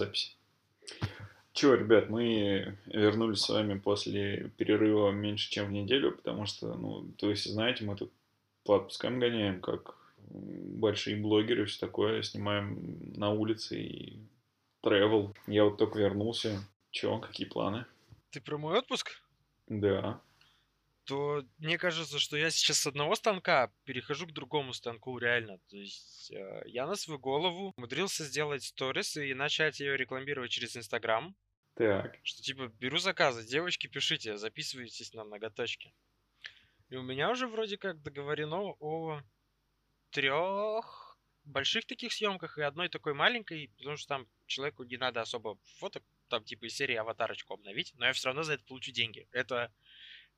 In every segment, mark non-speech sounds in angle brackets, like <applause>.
записи. Чего, ребят, мы вернулись с вами после перерыва меньше, чем в неделю, потому что, ну, то есть, знаете, мы тут по отпускам гоняем, как большие блогеры, все такое, снимаем на улице и travel. Я вот только вернулся. Чего, какие планы? Ты про мой отпуск? Да. То мне кажется, что я сейчас с одного станка перехожу к другому станку реально. То есть э, я на свою голову умудрился сделать сторис и начать ее рекламировать через Инстаграм. Так. Что типа беру заказы, девочки, пишите, записывайтесь на многоточки. И у меня уже вроде как договорено о трех больших таких съемках и одной такой маленькой, потому что там человеку не надо особо фоток, там типа из серии аватарочку обновить, но я все равно за это получу деньги. Это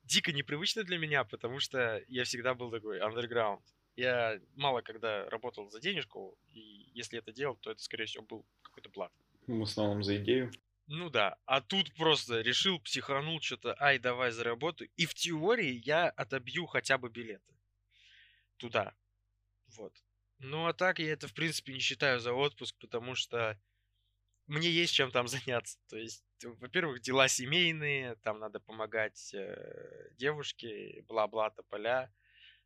дико непривычно для меня, потому что я всегда был такой underground. Я мало когда работал за денежку, и если это делал, то это, скорее всего, был какой-то благ. В основном за идею. Ну да, а тут просто решил, психанул что-то, ай, давай заработаю. И в теории я отобью хотя бы билеты туда. Вот. Ну а так я это, в принципе, не считаю за отпуск, потому что мне есть чем там <laughs> заняться. То есть, во-первых, дела семейные, там надо помогать э, девушке, бла-бла, тополя.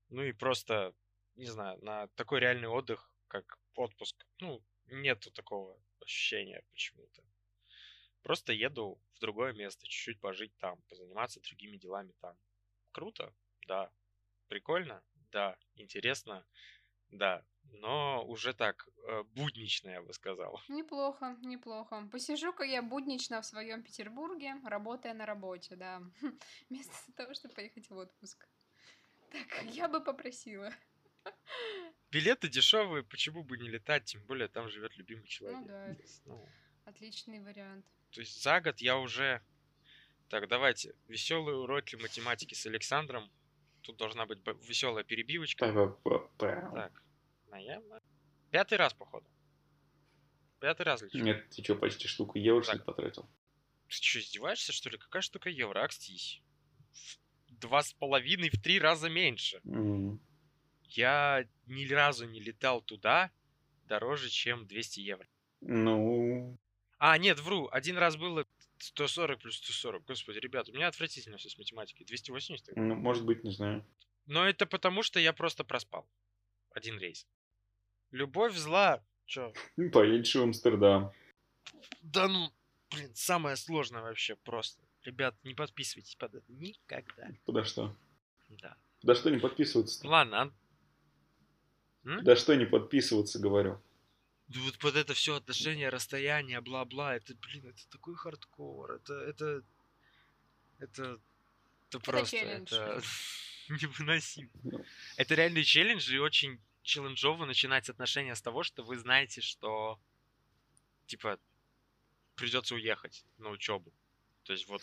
Ну и просто, не знаю, на такой реальный отдых, как отпуск, ну, нету такого ощущения почему-то. Просто еду в другое место, чуть-чуть пожить там, позаниматься другими делами там. Круто? Да. Прикольно? Да. Интересно? Да. Но уже так, э, буднично, я бы сказал. Неплохо, неплохо. Посижу-ка я буднично в своем Петербурге, работая на работе, да. <laughs> Вместо того, чтобы поехать в отпуск. Так, я бы попросила. <laughs> Билеты дешевые, почему бы не летать, тем более там живет любимый человек. Ну да, Ну, отличный вариант. то есть за год я уже... Так, давайте. Веселые уроки математики с Александром. Тут должна быть веселая перебивочка. Так, наверное. Пятый раз, походу. Пятый раз лечу. Нет, ты что, почти штуку евро Так. потратил? Ты что, издеваешься, что ли? Какая штука евро? Акстись. В два с половиной, в три раза меньше. М. Я ни разу не летал туда дороже, чем 200 евро. Ну, А, нет, вру. Один раз было 140 плюс 140. Господи, ребят, у меня отвратительно все с математикой. 280. ну, может быть, не знаю. Но это потому, что я просто проспал. Один рейс. Любовь зла. Чё? Ну, Поедешь в Амстердам. Да ну, блин, самое сложное вообще просто. Ребят, не подписывайтесь под это никогда. Куда что? Да. Да что не подписываться? Ладно, а- М? Да что не подписываться, говорю. Да вот под это все отношения, расстояние, бла-бла, это, блин, это такой хардкор, это, это, это, это просто, челлендж. это <laughs> невыносимо. Ну. Это реальный челлендж, и очень челленджово начинать отношения с того, что вы знаете, что, типа, придется уехать на учебу. То есть вот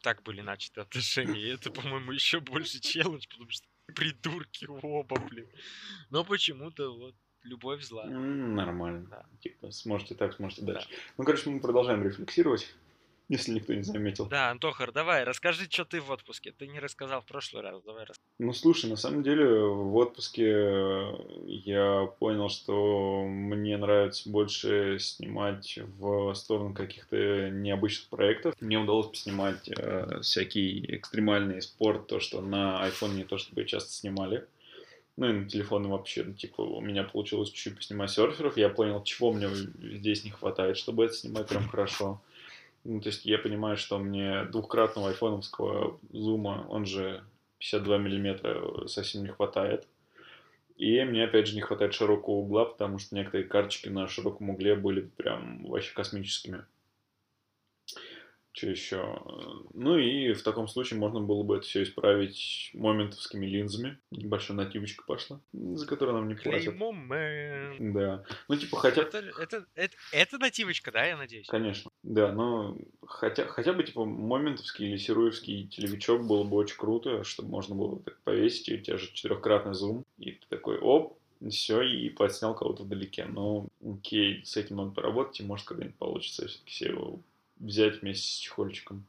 так были начаты отношения, и это, по-моему, еще больше челлендж, потому что придурки оба, блин. Но почему-то вот любовь зла. Нормально. Да. Типа, сможете так, сможете дальше. Ну, короче, мы продолжаем рефлексировать, если никто не заметил. Да, Антохар, давай, расскажи, что ты в отпуске. Ты не рассказал в прошлый раз. Давай рас- Ну, слушай, на самом деле в отпуске э, я понял, что мне нравится больше снимать в сторону каких-то необычных проектов. Мне удалось поснимать э, всякий экстремальный спорт, то, что на iPhone не то чтобы часто снимали. Ну и на телефоны вообще, ну, типа, у меня получилось чуть-чуть поснимать серферов. Я понял, чего мне здесь не хватает, чтобы это снимать прям хорошо. Ну, то есть я понимаю, что мне двухкратного айфоновского зума, он же 52 миллиметра, совсем не хватает. И мне, опять же, не хватает широкого угла, потому что некоторые карточки на широком угле были прям вообще космическими. Что еще? Ну и в таком случае можно было бы это все исправить моментовскими линзами. Небольшая нативочка пошла, за которую нам не платят. Да. Ну, типа, хотя Это, это, это, это нативочка, да, я надеюсь? Конечно, да, но хотя, хотя бы типа моментовский или серуевский телевичок было бы очень круто, чтобы можно было так повесить, и у тебя же четырехкратный зум, и ты такой, оп, все, и подснял кого-то вдалеке. Но окей, с этим надо поработать, и может когда-нибудь получится все-таки все его взять вместе с чехольчиком.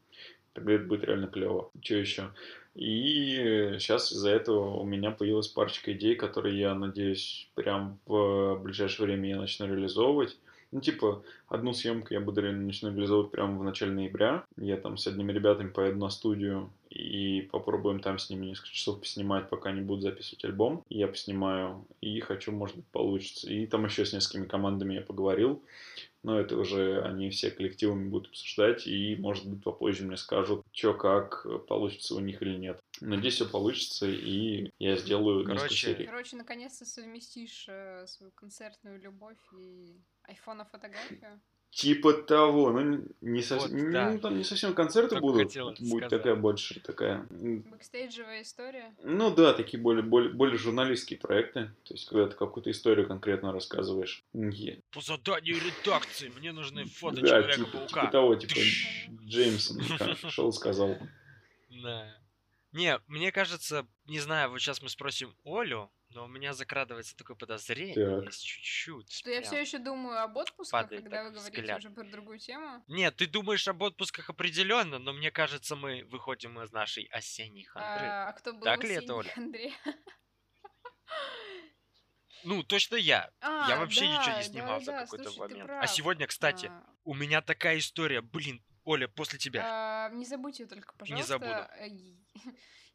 Тогда это будет реально клево. Что еще? И сейчас из-за этого у меня появилась парочка идей, которые я надеюсь прям в ближайшее время я начну реализовывать. Ну, типа, одну съемку я буду начну реализовывать прямо в начале ноября. Я там с одними ребятами поеду на студию и попробуем там с ними несколько часов поснимать, пока они будут записывать альбом. Я поснимаю и хочу, может быть, получится. И там еще с несколькими командами я поговорил но это уже они все коллективами будут обсуждать, и, может быть, попозже мне скажут, что как, получится у них или нет. Надеюсь, все получится, и я сделаю короче, несколько серий. Короче, наконец-то совместишь э, свою концертную любовь и айфона фотографию. Типа того, ну не совсем, вот, да. ну, там не совсем концерты Только будут, будет сказать. такая больше такая. Бэкстейджевая история. Ну да, такие более более более журналистские проекты, то есть когда ты какую-то историю конкретно рассказываешь. По заданию редакции мне нужны фото да, Человека-паука. Типа, типа того, типа Джеймсон <laughs> шел сказал. Да. Не, мне кажется, не знаю, вот сейчас мы спросим Олю, но у меня закрадывается такое подозрение, так. есть чуть-чуть. Что я все еще думаю об отпусках, когда вы говорите взгляд. уже про другую тему. Нет, ты думаешь об отпусках определенно, но мне кажется, мы выходим из нашей осенней хандры. А, а кто был так в ли это, Оля? хандре? Ну, точно я. А, я вообще да, ничего не снимал да, за да, какой-то слушай, момент. А сегодня, кстати, а... у меня такая история, блин, Оля, после тебя. А, не забудь ее только, пожалуйста. Не забуду.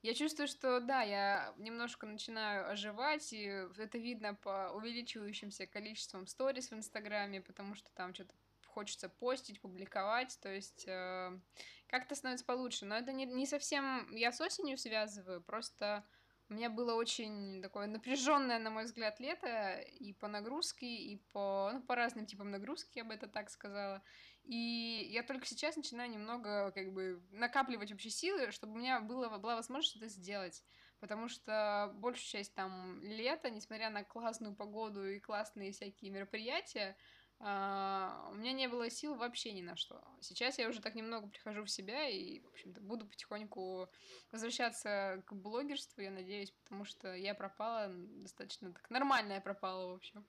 Я чувствую, что да, я немножко начинаю оживать, и это видно по увеличивающимся количеством сторис в Инстаграме, потому что там что-то хочется постить, публиковать, то есть э, как-то становится получше. Но это не, не совсем я с осенью связываю, просто у меня было очень такое напряженное, на мой взгляд, лето и по нагрузке, и по, ну, по разным типам нагрузки, я бы это так сказала. И я только сейчас начинаю немного как бы накапливать вообще силы, чтобы у меня было, была возможность что-то сделать. Потому что большую часть там лета, несмотря на классную погоду и классные всякие мероприятия, Uh, у меня не было сил вообще ни на что. Сейчас я уже так немного прихожу в себя и, в общем-то, буду потихоньку возвращаться к блогерству, я надеюсь, потому что я пропала достаточно так нормально я пропала, в общем.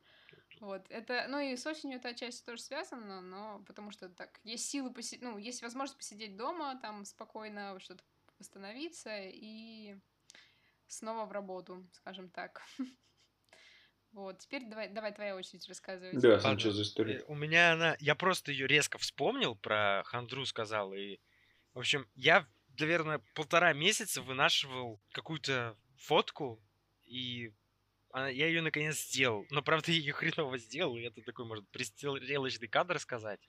Вот, это, ну и с осенью это отчасти тоже связано, но потому что так, есть силы, поси... ну, есть возможность посидеть дома, там спокойно что-то восстановиться и снова в работу, скажем так. <laughs> Вот, теперь давай, давай твоя очередь рассказывать. Да, сам что за история? Э, у меня она, я просто ее резко вспомнил, про Хандру сказал, и, в общем, я, наверное, полтора месяца вынашивал какую-то фотку, и она, я ее наконец сделал. Но, правда, <laughs> я ее хреново сделал, и это такой, может, пристрелочный кадр сказать.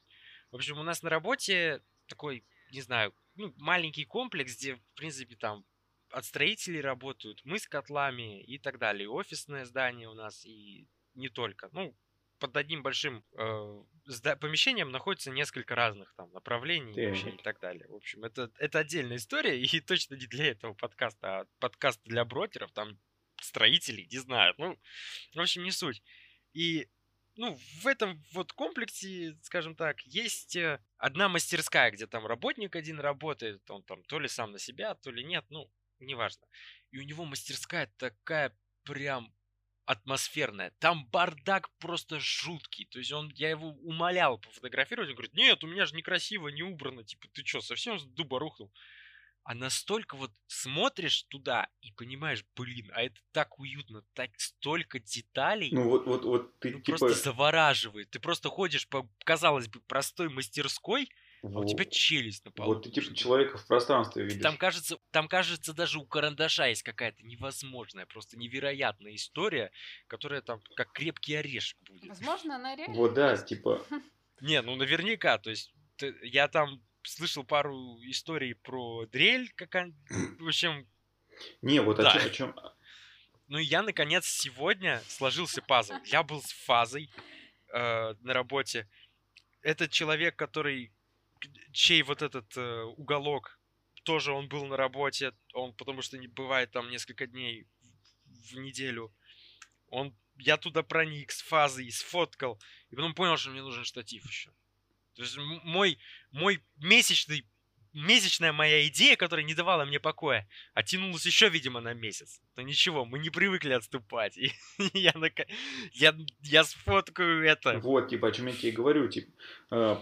В общем, у нас на работе такой, не знаю, ну, маленький комплекс, где, в принципе, там от строителей работают, мы с котлами и так далее. Офисное здание у нас и не только. Ну, под одним большим э, помещением находится несколько разных там направлений вообще, и так далее. В общем, это, это отдельная история, <laughs> и точно не для этого подкаста, а подкаст для брокеров, там строителей, не знаю. Ну, в общем, не суть. И ну, в этом вот комплексе, скажем так, есть э, одна мастерская, где там работник один работает, он там то ли сам на себя, то ли нет, ну, неважно. И у него мастерская такая прям атмосферная. Там бардак просто жуткий. То есть он, я его умолял пофотографировать, он говорит, нет, у меня же некрасиво, не убрано. Типа, ты что, совсем с дуба рухнул? А настолько вот смотришь туда и понимаешь, блин, а это так уютно, так столько деталей. Ну вот, вот, вот ты ну, типа... просто завораживает. Ты просто ходишь по, казалось бы, простой мастерской, вот. А у тебя челюсть на полу. Вот ты типа человека в пространстве видишь. Там кажется, там кажется даже у карандаша есть какая-то невозможная, просто невероятная история, которая там как крепкий орешек будет. Возможно, она реально. Вот да, типа. <laughs> Не, ну наверняка, то есть я там слышал пару историй про дрель, как он, в общем. Не, вот да. о чем. Ну и я наконец сегодня сложился пазл. Я был с фазой э, на работе. Этот человек, который чей вот этот э, уголок, тоже он был на работе, он потому что не бывает там несколько дней в, в неделю. Он, я туда проник с фазой, сфоткал, и потом понял, что мне нужен штатив еще. То есть мой, мой месячный месячная моя идея, которая не давала мне покоя, оттянулась еще, видимо, на месяц. Но ничего, мы не привыкли отступать. <laughs> Я, я, я сфоткаю это. Вот, типа, о чем я тебе говорю, типа,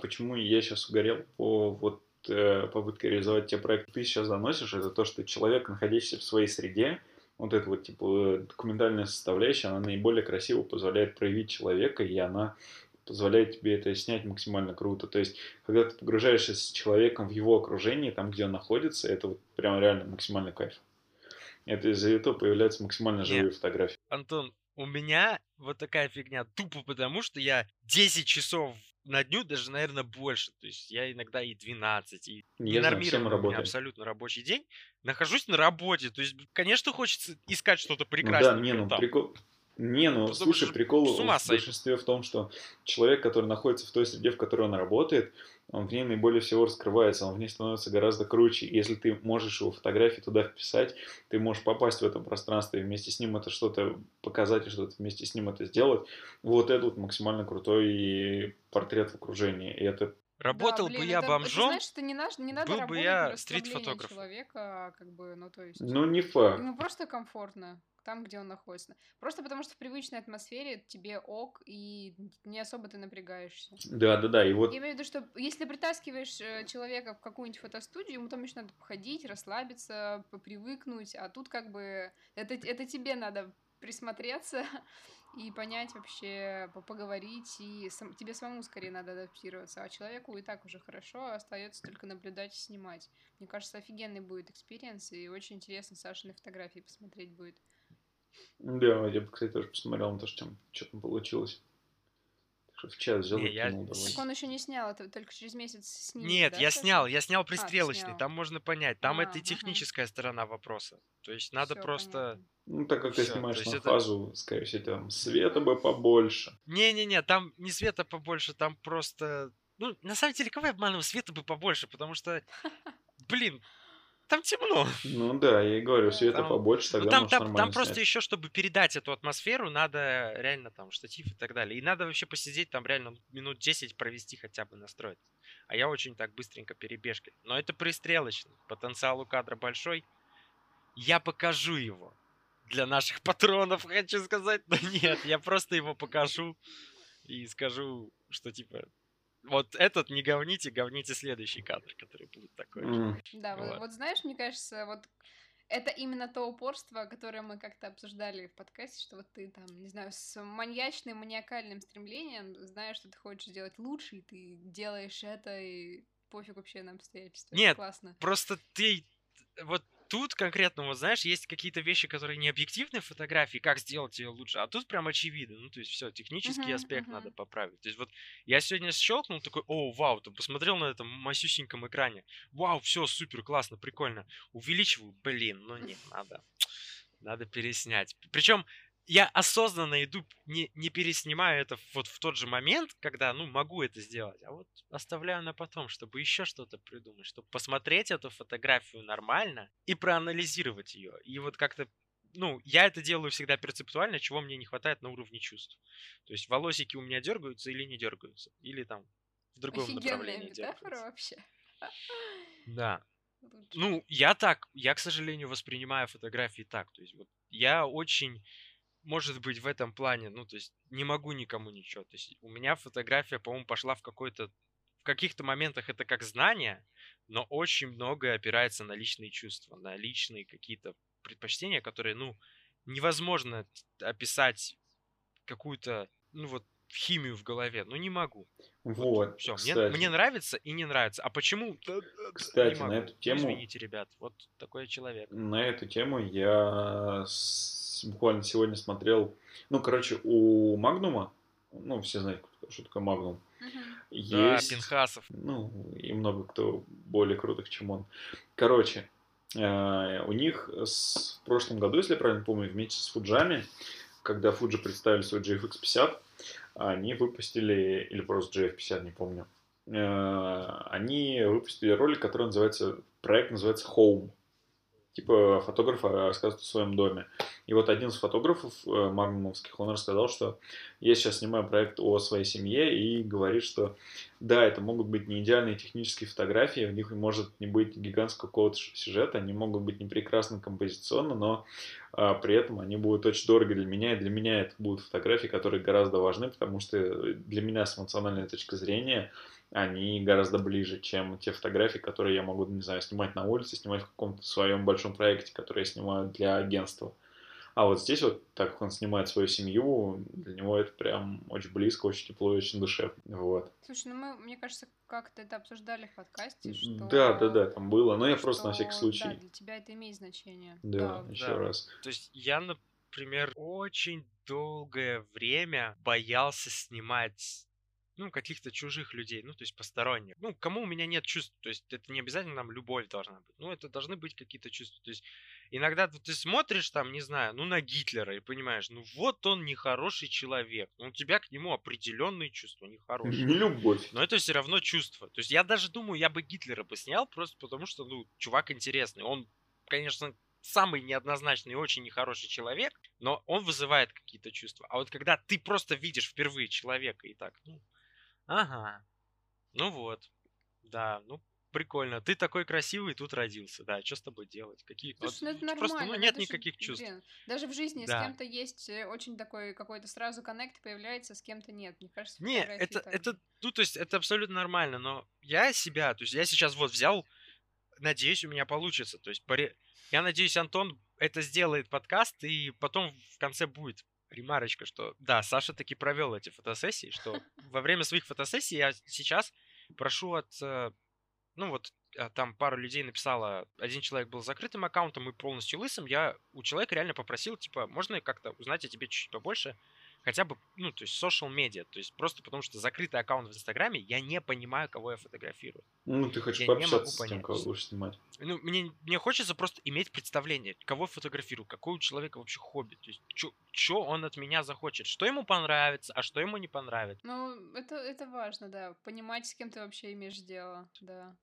почему я сейчас угорел по вот э, попытке реализовать те проекты, ты сейчас заносишь, это то, что человек, находящийся в своей среде, вот эта вот, типа, документальная составляющая, она наиболее красиво позволяет проявить человека, и она позволяет тебе это снять максимально круто. То есть, когда ты погружаешься с человеком в его окружении, там, где он находится, это вот прям реально максимальный кайф. Это из-за этого появляются максимально живые Нет. фотографии. Антон, у меня вот такая фигня тупо потому, что я 10 часов на дню, даже, наверное, больше. То есть я иногда и 12, и меня работаем. абсолютно рабочий день. Нахожусь на работе. То есть, конечно, хочется искать что-то Ну да, прекрасное. не, ну прикол... Не, ну, Потому слушай, что прикол с ума в большинстве в том, что человек, который находится в той среде, в которой он работает, он в ней наиболее всего раскрывается, он в ней становится гораздо круче. Если ты можешь его фотографии туда вписать, ты можешь попасть в это пространство и вместе с ним это что-то показать, и что-то вместе с ним это сделать. Вот это вот максимально крутой портрет в окружении. И это Работал Да, бы блин, я это- Это бомжом, значит, что не, наш- не надо был бы работать я стрит-фотографом. человека, а как бы, ну то есть... ну не факт. Ему просто комфортно там, где он находится. Просто потому что в привычной атмосфере тебе ок, и не особо ты напрягаешься. Да, да, да. И вот Я имею в виду, что если притаскиваешь э, человека в какую-нибудь фотостудию, ему там еще надо походить, расслабиться, попривыкнуть, а тут как бы это, это тебе надо присмотреться <laughs> и понять вообще, по- поговорить, и сам- тебе самому скорее надо адаптироваться, а человеку и так уже хорошо, а остается только наблюдать и снимать. Мне кажется, офигенный будет experience, и очень интересно Сашины фотографии посмотреть будет. Да, я бы, кстати, тоже посмотрел на то, что там, что там получилось. В чат взял Не, я-. Так он еще не снял, это только через месяц снимет, Нет, да, я Саша? снял, я снял ты пристрелочный, снял. там можно понять. Там А, это и техническая сторона вопроса. То есть надо Всё, просто... понятно. Ну, так как ты Всё, снимаешь то есть на это- фазу, скорее всего, там света бы побольше. Не-не-не, там не света побольше, там просто... Ну, на самом деле, кого я обманываю? Света бы побольше, потому что, <laughs> блин, там темно. Ну да, я и говорю, света Там- побольше, Ну, тогда там, можешь там, нормально там просто снять. еще, чтобы передать эту атмосферу, надо реально там штатив и так далее. И надо вообще посидеть там реально минут 10 провести хотя бы настроить. А я очень так быстренько перебежкой. Но это пристрелочный. Потенциал у кадра большой. Я покажу его. Для наших <laughs> патронов, хочу сказать. Но нет, я просто его покажу и скажу, что типа... Вот этот не говните, говните следующий кадр, который будет такой же. М, Да, вот, Вот. вот знаешь, мне кажется, вот это именно то упорство, которое мы как-то обсуждали в подкасте, что вот ты там, не знаю, с маньячным, маниакальным стремлением знаешь, что ты хочешь сделать лучше, и ты делаешь это, и пофиг вообще на обстоятельства. Это Нет, классно. Просто ты вот тут конкретно, вот знаешь, есть какие-то вещи, которые не объективные в фотографии, как сделать ее лучше, а тут прям очевидно. Ну, то есть все, технический Мгм, аспект мгм. надо поправить. То есть вот я сегодня щелкнул такой, о, вау, там посмотрел на этом масюсеньком экране. Вау, все, супер, классно, прикольно. Увеличиваю, блин, ну не, надо. Надо переснять. Причем я осознанно иду, не, не переснимаю это вот в тот же момент, когда, ну, могу это сделать, а вот оставляю на потом, чтобы еще что-то придумать, чтобы посмотреть эту фотографию нормально и проанализировать ее. И вот как-то, ну, я это делаю всегда перцептуально, чего мне не хватает на уровне чувств. То есть волосики у меня дергаются или не дергаются, или там в другом Офигенная направлении метафора дергаются. вообще. Да. Лучше. Ну, я так, я, к сожалению, воспринимаю фотографии так. То есть вот я очень, может быть, в этом плане, ну, то есть не могу никому ничего. То есть у меня фотография, по-моему, пошла в какой-то, в каких-то моментах это как знание, но очень многое опирается на личные чувства, на личные какие-то предпочтения, которые, ну, невозможно описать какую-то, ну, вот, химию в голове. Ну, не могу. Вот, Все, мне, мне нравится и не нравится. А почему? Кстати, на эту тему- извините, ребят, вот такой человек. На эту тему я с- буквально сегодня смотрел, ну, короче, у Магнума, ну, все знают, что такое Магнум, Мгм. Да, есть, Пинхасов. ну, и много кто более крутых, чем он. Короче, э, у них с- в прошлом году, если я правильно помню, вместе с Фуджами, когда Фуджи представили свой GFX50, они выпустили, или просто GF50, не помню, э, они выпустили ролик, который называется, проект называется Home. Типа фотограф рассказывает о своем доме. И вот один из фотографов э, магнумовских, он рассказал, что я сейчас снимаю проект о своей семье и говорит, что да, это могут быть не идеальные технические фотографии, в них может не быть гигантского какого-то сюжета, они могут быть не прекрасны композиционно, но а, при этом они будут очень дороги для меня, и для меня это будут фотографии, которые гораздо важны, потому что для меня с эмоциональной точки зрения они гораздо ближе, чем те фотографии, которые я могу, не знаю, снимать на улице, снимать в каком-то своем большом проекте, который я снимаю для агентства. А вот здесь вот, так как он снимает свою семью, для него это прям очень близко, очень тепло и очень душевно. Вот. Слушай, ну мы, мне кажется, как-то это обсуждали в подкасте, что... Да, да, да, там было, но я что, просто на всякий случай. Да, для тебя это имеет значение. Да, еще Да. раз. То есть я, например, очень долгое время боялся снимать ну, каких-то чужих людей, ну, то есть посторонних. Ну, кому у меня нет чувств, то есть это не обязательно нам любовь должна быть, ну, это должны быть какие-то чувства. То есть иногда ты смотришь там, не знаю, ну, на Гитлера и понимаешь, ну, вот он нехороший человек, ну, у тебя к нему определенные чувства нехорошие. Не любовь. Но это все равно чувство. То есть я даже думаю, я бы Гитлера бы снял просто потому, что, ну, чувак интересный. Он, конечно, самый неоднозначный и очень нехороший человек, но он вызывает какие-то чувства. А вот когда ты просто видишь впервые человека и так, ну, ага, ну вот, да, ну, прикольно. Ты такой красивый, тут родился, да, что с тобой делать? Какие Слушай, ну это нормально. Просто, ну, нет ж, никаких чувств. блин, даже в жизни с Да. кем-то есть э, очень такой какой-то сразу коннект появляется, с кем-то нет. Мне кажется, Не, это, так это, ну, то есть, это абсолютно нормально, но я себя, то есть, я сейчас вот взял, надеюсь, у меня получится, то есть, поре- я надеюсь, Антон это сделает подкаст, и потом в конце будет ремарочка, что да, Саша таки провел эти фотосессии, что во время своих фотосессий я сейчас прошу от, э, ну вот, а, там пару людей написала, один человек был закрытым аккаунтом и полностью лысым, я у человека реально попросил, типа, можно как-то узнать о тебе чуть-чуть побольше, хотя бы, ну, то есть social media, то есть просто потому что закрытый аккаунт в Инстаграме, я не понимаю, кого я фотографирую. Ну, ты хочешь Я не могу пообщаться с тем, кого будешь снимать. Ну, мне, мне хочется просто иметь представление, кого я фотографирую, какой у человека вообще хобби, то есть что он от меня захочет, что ему понравится, а что ему не понравится. Ну, это, это важно, да. Понимать, с кем ты вообще имеешь дело, да.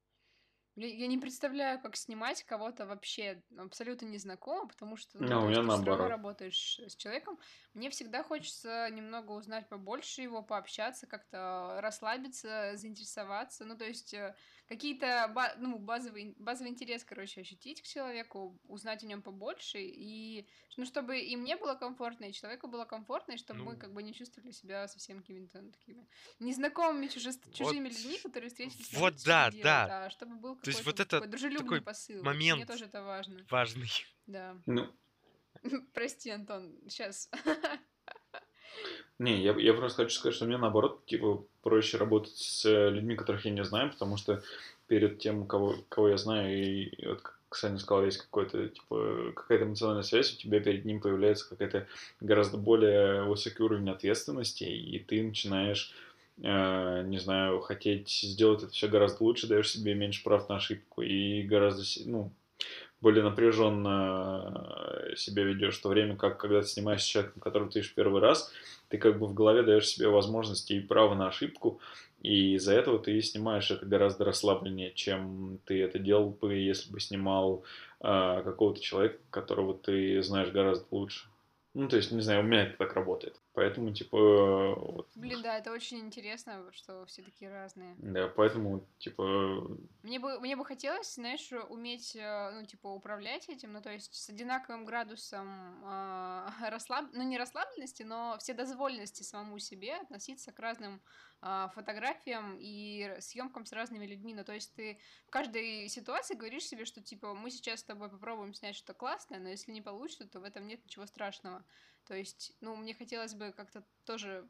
Я не представляю, как снимать кого-то вообще абсолютно незнакомого, потому что ну, Не, у то есть меня ты наоборот. работаешь с человеком. Мне всегда хочется немного узнать побольше его, пообщаться, как-то расслабиться, заинтересоваться. Ну, то есть э, какие-то ну, базовый, базовый интерес, короче, ощутить к человеку, узнать о нем побольше, и ну, чтобы и мне было комфортно, и человеку было комфортно, и чтобы мы Ну. как бы не чувствовали себя совсем какими-то ну, такими незнакомыми чужес- чужими людьми, которые встретились вот да, да. делать, а чтобы был То есть какой-то вот это такой дружелюбный такой посыл. Вот момент. Мне тоже это важно. Важный. Да. Ну, <laughs> Прости, Антон, сейчас. <laughs> Не, я, я просто хочу сказать, что мне наоборот, типа, проще работать с э, людьми, которых я не знаю, потому что перед тем, кого, кого я знаю, и, и вот как Саня сказал, есть какой-то, типа, какая-то эмоциональная связь, у тебя перед ним появляется какая-то гораздо более высокий уровень ответственности, и ты начинаешь, э, не знаю, хотеть сделать это все гораздо лучше, даешь себе меньше прав на ошибку, и гораздо, ну, более напряженно э, себя ведешь, в то время как, когда ты снимаешь с человеком, которого ты видишь первый раз, ты как бы в голове даешь себе возможности и право на ошибку, и из-за этого ты снимаешь это гораздо расслабленнее, чем ты это делал бы, если бы снимал а, какого-то человека, которого ты знаешь гораздо лучше. Ну, то есть, не знаю, у меня это так работает. Поэтому, типа, вот, Блин, да, это очень интересно, что все такие разные. да, поэтому, типа, Мне бы, мне бы хотелось, знаешь, уметь, э, ну, типа, управлять этим, ну, то есть с одинаковым градусом э, <laughs> расслаб... ну, не расслабленности, но вседозволенности самому себе относиться к разным а, фотографиям и съемкам с разными людьми. Ну, то есть ты в каждой ситуации говоришь себе, что, типа, мы сейчас с тобой попробуем снять что-то классное, но если не получится, то в этом нет ничего страшного. То есть, ну, мне хотелось бы как-то тоже...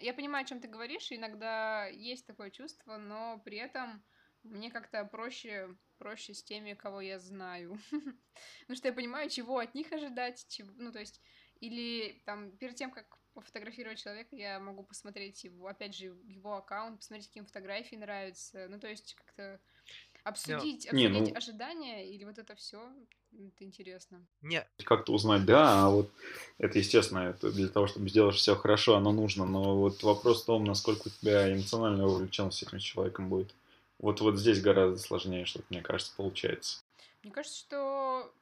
Я понимаю, о чем ты говоришь, иногда есть такое чувство, но при этом мне как-то проще, проще с теми, кого я знаю. <laughs> Потому что я понимаю, чего от них ожидать, чего, ну, то есть, или там перед тем, как пофотографировать человека, я могу посмотреть его, опять же, его аккаунт, посмотреть, какие фотографии нравятся, ну, то есть, как-то обсудить, Не, обсудить ну- ожидания, или вот это все, это интересно. Не, как-то узнать, да, а вот это, естественно, это для того, чтобы сделать все хорошо, оно нужно, но вот вопрос в том, насколько у тебя эмоциональная увлеченность этим человеком будет. Вот, вот здесь гораздо сложнее, что мне кажется, получается. Мне кажется, что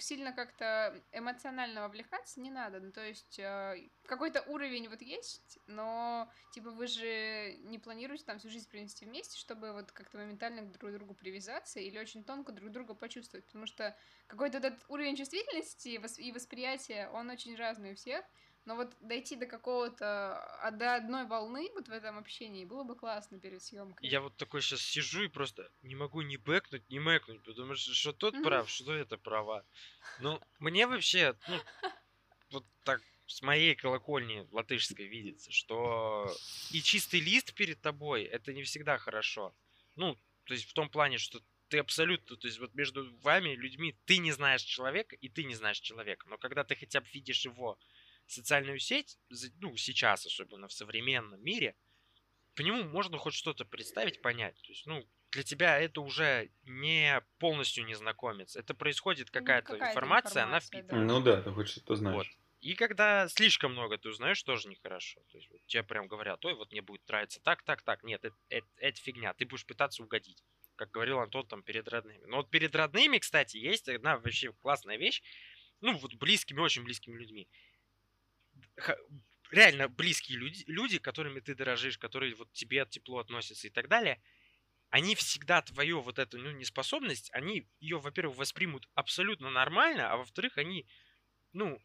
сильно как-то эмоционально вовлекаться не надо. Ну, то есть э, какой-то уровень вот есть, но типа вы же не планируете там всю жизнь провести вместе, чтобы вот как-то моментально друг к другу привязаться или очень тонко друг друга почувствовать. Потому что какой-то этот уровень чувствительности и восприятия, он очень разный у всех. Но вот дойти до какого-то, до одной волны вот в этом общении было бы классно перед съемкой. я вот такой сейчас сижу и просто не могу ни бэкнуть, ни мэкнуть, потому что что тот Мгм. прав, что это права. Ну, мне вообще, ну, вот так с моей колокольни латышской видится, что и чистый лист перед тобой это не всегда хорошо. Ну, то есть в том плане, что ты абсолютно, то есть вот между вами, людьми, ты не знаешь человека, и ты не знаешь человека. Но когда ты хотя бы видишь его социальную сеть, ну, сейчас, особенно в современном мире, по нему можно хоть что-то представить, понять. То есть, ну, для тебя это уже не полностью незнакомец. Это происходит какая-то, какая-то информация, она информация, да. впитывается. Ну да, ты хоть что-то знаешь. Вот. И когда слишком много ты узнаешь, тоже нехорошо. То есть вот тебе прям говорят, ой, вот мне будет нравиться так, так, так. Нет, это, это, это фигня. Ты будешь пытаться угодить. Как говорил Антон там перед родными. Но вот перед родными, кстати, есть одна вообще классная вещь. Ну, вот близкими, очень близкими людьми. Реально близкие люди, люди, которыми ты дорожишь, которые вот тебе тепло относятся и так далее, они всегда твою вот эту ну, неспособность, они ее, во-первых, воспримут абсолютно нормально, а во-вторых, они, ну,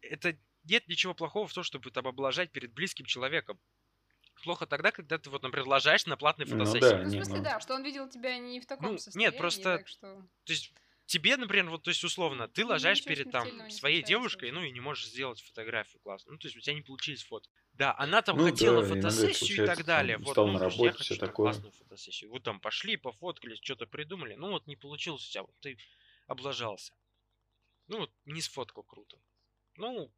это нет ничего плохого в том, чтобы там облажать перед близким человеком. Плохо тогда, когда ты вот, например, лажаешь на платной Ну фотосессии. да. Ну, в смысле, ну. да, что он видел тебя не в таком Ну, нет, состоянии, просто- так что... То есть тебе, например, вот, то есть условно, ты Ну, ничего перед там своей девушкой, ну и не можешь сделать фотографию классно. Ну, то есть у тебя не получились фото. Да, она там Ну хотела да, фотосессию и так далее. там, Вот, ну, на то есть я работе, хочу такое. классную фотосессию. Вот там пошли, пофоткались, что-то придумали. Ну вот не получилось у тебя, вот ты облажался. Ну вот не сфоткал круто. Ну,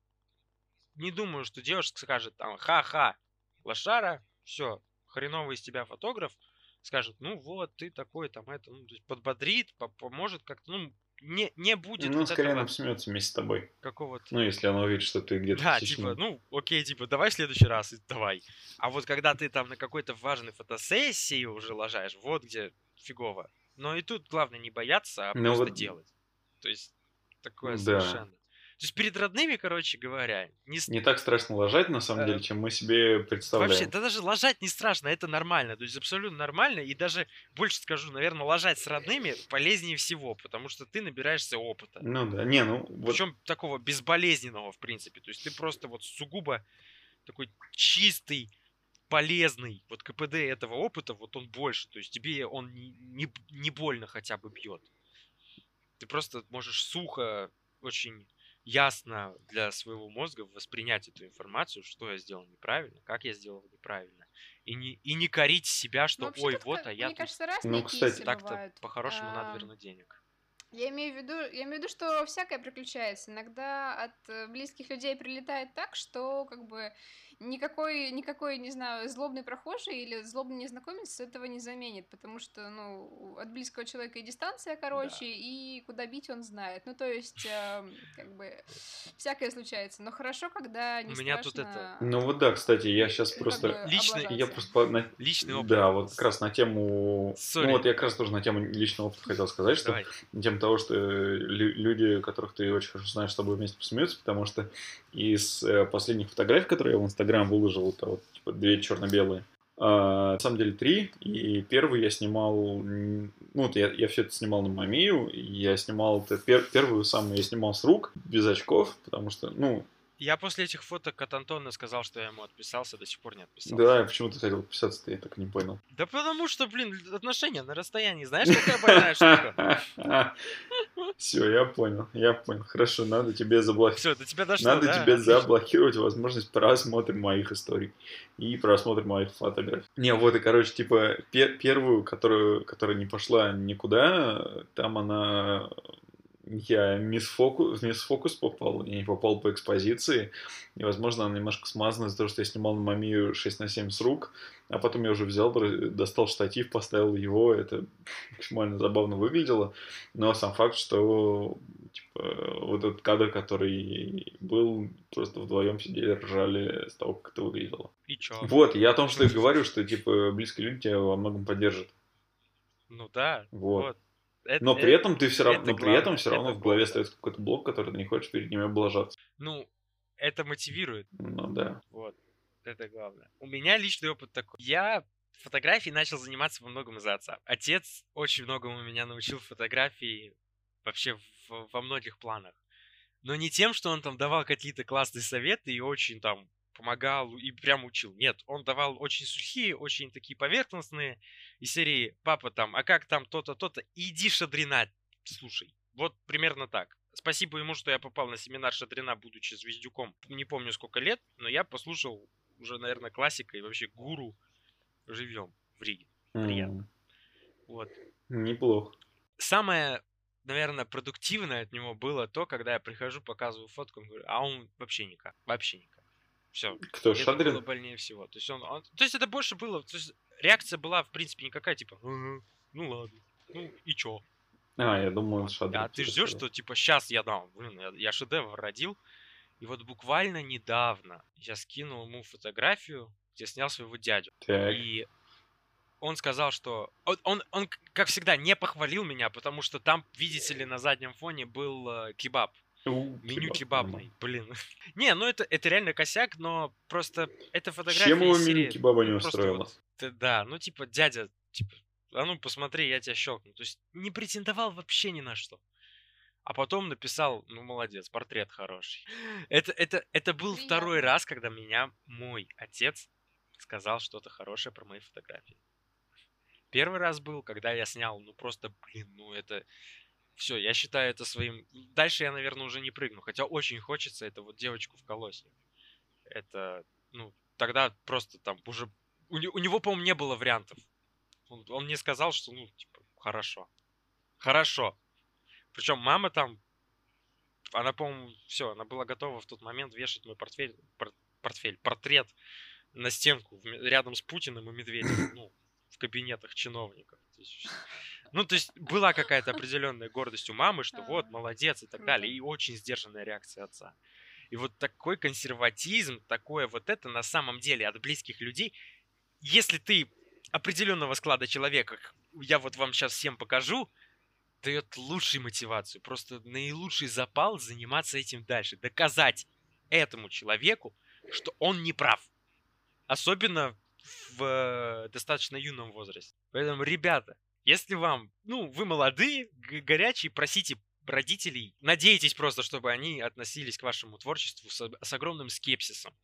не думаю, что девушка скажет там, ха-ха, лошара, все, хреновый из тебя фотограф, скажет, ну вот, ты такой там, это, ну, то есть подбодрит, по- поможет как-то, ну, не, не будет Ну, вот скорее этого она посмеется вместе с тобой. какого-то... Ну, если она увидит, что ты где-то Да, типа, ну, окей, типа, давай в следующий раз, и давай. А вот когда ты там на какой-то важной фотосессии уже ложаешь, вот где фигово. Но и тут главное не бояться, а Ну просто вот- делать. То есть, такое Да. совершенно. То есть перед родными, короче говоря, не, Не так страшно ложать, на самом Э, деле, чем мы себе представляем. Вообще, да даже ложать не страшно, это нормально. То есть абсолютно нормально. И даже больше скажу, наверное, ложать с родными полезнее всего, потому что ты набираешься опыта. Ну да, не, ну вот Причем такого безболезненного, в принципе. То есть ты просто вот сугубо такой чистый, полезный. Вот КПД этого опыта, вот он больше. То есть тебе он не, не, не больно хотя бы бьет. Ты просто можешь сухо, очень ясно для своего мозга воспринять эту информацию, что я сделал неправильно, как я сделал неправильно. И не, и не корить себя, что Ну, ой, вот, а я Мне тут кажется, разные Ну, кстати, так-то бывают. по-хорошему надо Ам, вернуть денег. Я имею в виду, я имею в виду, что всякое приключается. Иногда от э, близких людей прилетает так, что как бы никакой, никакой, не знаю, злобный прохожий или злобный незнакомец этого не заменит, потому что, ну, от близкого человека и дистанция короче, и куда бить он знает. Ну, то есть, эм, как бы, всякое случается. Но хорошо, когда не У меня тут это- страшно, Ну вот да, кстати, я сейчас как просто... бы Лично Я просто на- Личный опыт. Да, вот как раз на тему... Сори. Ну вот я как раз тоже на тему личного опыта хотел сказать, что Давай. на тему того, что э, лю- люди, которых ты очень хорошо знаешь, с тобой вместе посмеются, потому что из э, последних фотографий, которые я в Инстаграм выложил, это вот типа две черно-белые, а, на самом деле три, и первый я снимал, ну вот я, я все это снимал на Мамию, я снимал это, пер- первую самую я снимал с рук, без очков, потому что, ну, Я после этих фоток от Антона сказал, что я ему отписался, до сих пор не отписался. да, я почему-то хотел подписаться, я так и не понял. Да потому что, блин, отношения на расстоянии. Знаешь, какая больная штука? <laughs> Все, я понял, я понял. Хорошо, надо тебе заблокировать. Все, до тебя дошло, Надо тебе заблокировать возможность просмотра моих историй и просмотра моих фотографий. Не, вот и, короче, типа, пе- первую, которую, которая не пошла никуда, там она... Я мисс фокус, в мисс фокус попал, я не попал по экспозиции, и, возможно, она немножко смазана из-за того, что я снимал на Мамию 6 на 7 с рук, а потом я уже взял, достал штатив, поставил его, это максимально забавно выглядело, но сам факт, что типа, вот этот кадр, который был, просто вдвоем сидели, ржали с того, как это выглядело. И чё? Вот, я о том, что и говорю, что типа близкие люди тебя во многом поддержат. Ну да. Вот. Вот. Это- Но при это- этом ты все равно, но при этом все равно это в голове остается какой-то блок, который ты не хочешь перед ними облажаться. Ну, это мотивирует. Ну да. Вот. Это главное. У меня личный опыт такой. Я фотографией начал заниматься во многом из-за отца. Отец очень многому меня научил фотографии вообще в- во многих планах. Но не тем, что он там давал какие-то классные советы и очень там помогал и прям учил. Нет, он давал очень сухие, очень такие поверхностные из серии «Папа там, а как там то-то, то-то?» Иди шадринать, слушай. Вот примерно так. спасибо ему, что я попал на семинар Шадрина, будучи звездюком. Не помню сколько лет, но я послушал уже, наверное, классика и вообще гуру живем в Риге. Приятно. Вот. Неплохо. Самое, наверное, продуктивное от него было то, когда я прихожу, показываю фотку, он говорит, а он вообще никак, вообще никак. Все. Кто, это было Шадрин? больнее всего. То есть он, он- то есть это больше было, то есть реакция была в принципе никакая, типа, «Ага, ну ладно, ну и чё? А, я думал, Шадрин. А ты ждешь, что типа сейчас я дам, блин, я, я шедевр родил. И вот буквально недавно я скинул ему фотографию, где снял своего дядю. Так. И он сказал, что... Он, он, он, как всегда, не похвалил меня, потому что там, видите ли, на заднем фоне был э, кебаб. Меню кебаб, кебабный, блин. <laughs> Не, ну это, это реально косяк, но просто эта фотография Чем его меню кебаба не ну, устроило? вот, да, ну типа дядя, типа, а ну посмотри, я тебя щелкну. То есть не претендовал вообще ни на что. А потом написал, ну молодец, портрет хороший. <laughs> Это, это, это был второй раз, когда меня мой отец сказал что-то хорошее про мои фотографии. Первый раз был, когда я снял, ну просто, блин, ну это... Все, я считаю это своим... Дальше я, наверное, уже не прыгну. Хотя очень хочется это вот девочку в колосе. Это, ну, тогда просто там уже... У, у него, по-моему, не было вариантов. Он, он мне сказал, что, ну, типа, хорошо. Хорошо. Причем мама там, она, по-моему, все, она была готова в тот момент вешать мой портфель, пор- портфель, портрет на стенку рядом с Путиным и Медведевым, ну, в кабинетах чиновников. Ну, то есть была какая-то определенная гордость у мамы, что вот, молодец и так далее, и очень сдержанная реакция отца. И вот такой консерватизм, такое вот это на самом деле от близких людей, если ты определенного склада человека, я вот вам сейчас всем покажу, дает лучшую мотивацию, просто наилучший запал заниматься этим дальше, доказать этому человеку, что он не прав. Особенно в э, достаточно юном возрасте. Поэтому, ребята, если вам, ну, вы молодые, горячие, просите родителей, надейтесь просто, чтобы они относились к вашему творчеству с, с огромным скепсисом,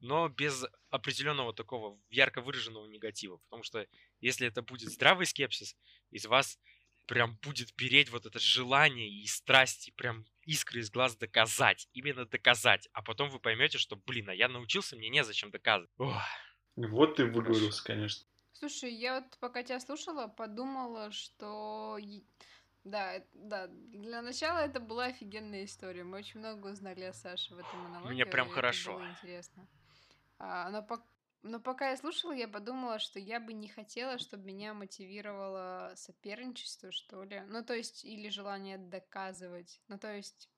но без определенного такого ярко выраженного негатива. Потому что если это будет здравый скепсис, из вас прям будет переть вот это желание и страсти, прям искры из глаз доказать, именно доказать. А потом вы поймете, что, блин, а я научился, мне незачем доказывать. Ох, Вот ты выговорился, конечно. Слушай, я вот пока тебя слушала, подумала, что... Да, э- да, для начала это была офигенная история. Мы очень много узнали о Саше в этом монологе. прям и это хорошо. было интересно. А, но, пок- но пока я слушала, я подумала, что я бы не хотела, чтобы меня мотивировало соперничество, что ли. Ну, то есть, или желание доказывать. Ну, то есть,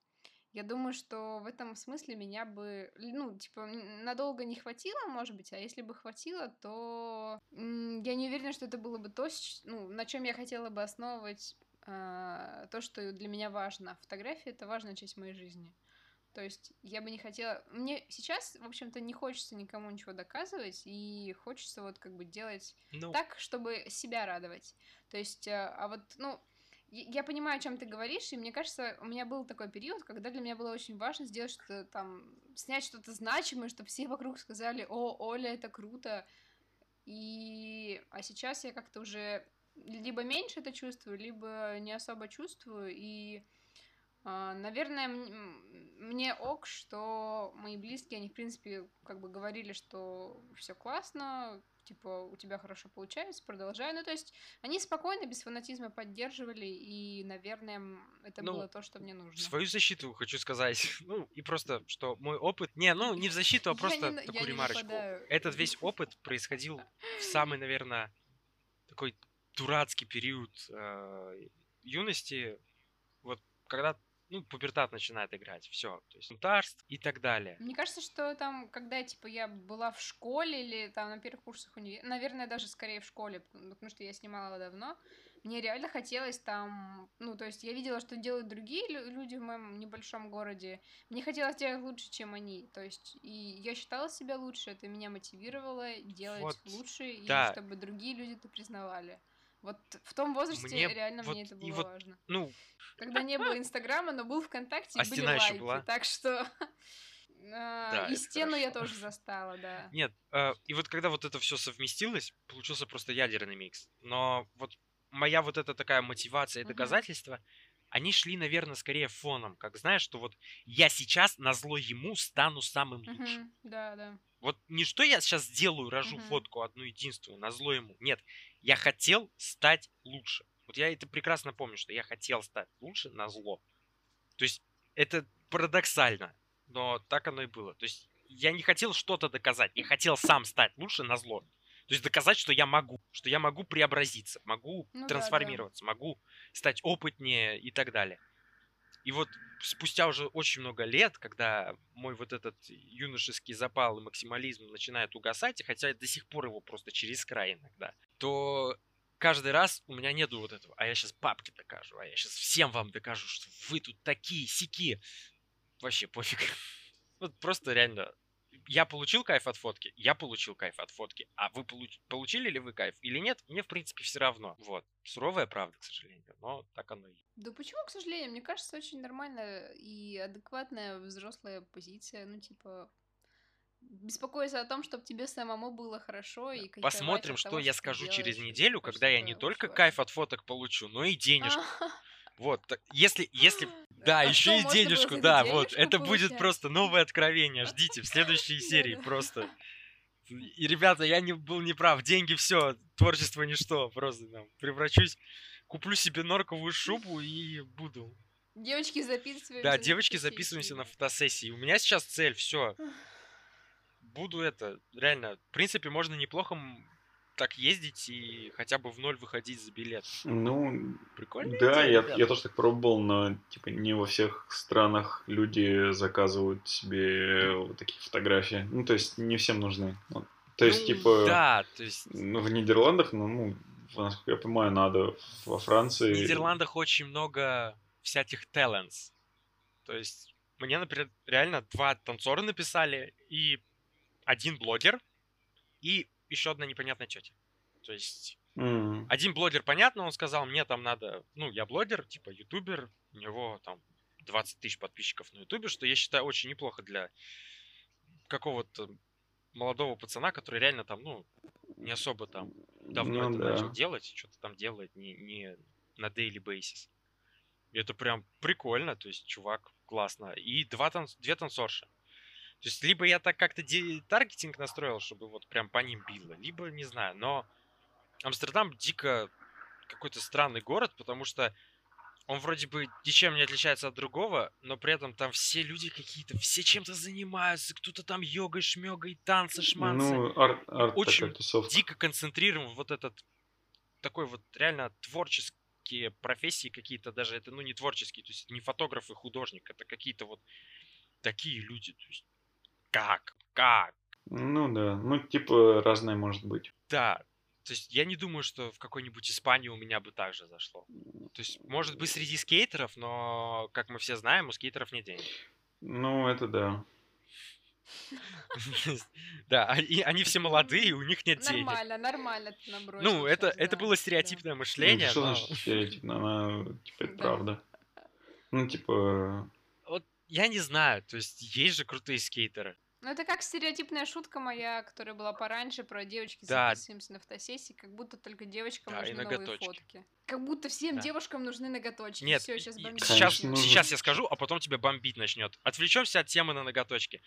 я думаю, что в этом смысле меня бы, ну, типа, надолго не хватило, может быть, а если бы хватило, то я не уверена, что это было бы то, ну, на чем я хотела бы основывать а, то, что для меня важно. Фотография — это важная часть моей жизни. То есть я бы не хотела... Мне сейчас, в общем-то, не хочется никому ничего доказывать, и хочется вот как бы делать ну, так, чтобы себя радовать. То есть, э, а вот, ну, я понимаю, о чем ты говоришь, и мне кажется, у меня был такой период, когда для меня было очень важно сделать что-то там, снять что-то значимое, чтобы все вокруг сказали, о, Оля, это круто. И... А сейчас я как-то уже либо меньше это чувствую, либо не особо чувствую, и а, Наверное, мне ок, что мои близкие, они, в принципе, как бы говорили, что все классно, типа, у тебя хорошо получается, продолжай. Ну, то есть, они спокойно, без фанатизма поддерживали, и, наверное, это Ну, было то, что мне в нужно. свою защиту хочу сказать, <laughs> ну, и просто, что мой опыт... Не, ну, не в защиту, а просто не такую ремарочку. Этот весь <laughs> опыт происходил в самый, наверное, такой дурацкий период э, юности, вот когда, ну, пубертат начинает играть, все, то есть бунтарство и так далее. Мне кажется, что там, когда, типа, я была в школе или там на первых курсах универа, наверное, даже скорее в школе, потому что я снимала давно, мне реально хотелось там, ну, то есть я видела, что делают другие лю- люди в моем небольшом городе, мне хотелось делать лучше, чем они, то есть и я считала себя лучше, это меня мотивировало делать Вот, лучше, и да. чтобы другие люди это признавали. Вот в том возрасте Мне реально вот мне это было вот важно. Ну, Когда не было Инстаграма, но был ВКонтакте, и А были стена лайки, была? так что... <laughs> а, Да, И стену я хорошо. тоже застала, да. Нет, э, и вот когда вот это все совместилось, получился просто ядерный микс. Но вот моя вот эта такая мотивация и Мгм. доказательство они шли, наверное, скорее фоном. Как знаешь, что вот я сейчас на зло ему стану самым лучшим. Мгм. Да, да. Вот не что я сейчас сделаю, рожу Мгм. фотку одну единственную, на зло ему. Нет, я хотел стать лучше. Вот я это прекрасно помню, что я хотел стать лучше на зло. То есть это парадоксально, но так оно и было. То есть я не хотел что-то доказать, я хотел сам стать лучше на зло. То есть доказать, что я могу, что я могу преобразиться, могу Ну да, да. трансформироваться, могу стать опытнее и так далее. И вот спустя уже очень много лет, когда мой вот этот юношеский запал и максимализм начинает угасать, и хотя до сих пор его просто через край иногда, то каждый раз у меня нету вот этого, а я сейчас папке докажу, а я сейчас всем вам докажу, что вы тут такие сики. Вообще пофиг. <laughs> Вот просто реально. Я получил кайф от фотки, я получил кайф от фотки. А вы получ- получили ли вы кайф или нет, мне в принципе все равно. Вот. Суровая правда, к сожалению, но так оно и есть. Да почему, к сожалению? Мне кажется, очень нормальная и адекватная взрослая позиция. Ну, типа, беспокоиться о том, чтобы тебе самому было хорошо и Посмотрим, от что того, я скажу через делаешь. неделю, Потому когда что я не только кайф от фоток получу, но и денежку. <laughs> Вот, если, если, <laughs> да, А еще и денежку, да, вот, это будет просто новое откровение, ждите в следующей <laughs> серии просто. И, ребята, я не был неправ, деньги все, творчество ничто, просто там, превращусь, куплю себе норковую шубу и буду. Девочки, записываемся. Да, девочки, записываемся на фотосессии. У меня сейчас цель, все. Буду это, реально, в принципе, можно неплохо так ездить и хотя бы в ноль выходить за билет. Ну, Прикольно. да, я, я тоже так пробовал, но типа не во всех странах люди заказывают себе вот такие фотографии. Ну, то есть не всем нужны. Ну, То есть, типа, Да, то есть ну, в Нидерландах, ну, ну, насколько я понимаю, надо. Во Франции... в Нидерландах очень много всяких talents. То есть мне, например, реально два танцора написали, и один блогер, и еще одна непонятная тетя. То есть М, один блогер, понятно, он сказал, мне там надо, ну, я блогер, типа ютубер, у него там 20 тысяч подписчиков на ютубе, что я считаю очень неплохо для какого-то молодого пацана, который реально там, ну, не особо там давно ну это да. начал делать, что-то там делает не, не на daily basis. Это прям прикольно, то есть чувак классно. И два танц... две танцорши. То есть либо я так как-то таргетинг настроил, чтобы вот прям по ним било, либо не знаю, но Амстердам дико какой-то странный город, потому что он вроде бы ничем не отличается от другого, но при этом там все люди какие-то, все чем-то занимаются, кто-то там йогой, шмёгой, танцы, шманцы. Ну, арт, арт очень дико концентрирован вот этот такой вот реально творческие профессии какие-то даже это ну не творческие то есть это не фотограф и художник это какие-то вот такие люди то есть как как Ну да, ну типа разное может быть. да то есть я не думаю, что в какой-нибудь Испании у меня бы так же зашло. То есть, может быть, среди скейтеров, но, как мы все знаем, у скейтеров нет денег. Ну, это да. <laughs> Да, они, они все молодые, и у них нет денег. Нормально, нормально ты набросил. Ну, это, это было стереотипное мышление, что но... значит стереотипно? Она, типа, это правда. Ну, типа, я не знаю, то есть есть же крутые скейтеры. Ну, это как стереотипная шутка моя, которая была пораньше про девочки Да. записываемся на фотосессии, как будто только девочкам Да, и нужны новые ноготочки. фотки. Как будто всем Да. девушкам нужны ноготочки. Нет, Все, сейчас бомбить сейчас, сейчас я скажу, а потом тебя бомбить начнет. Отвлечемся от темы на ноготочки.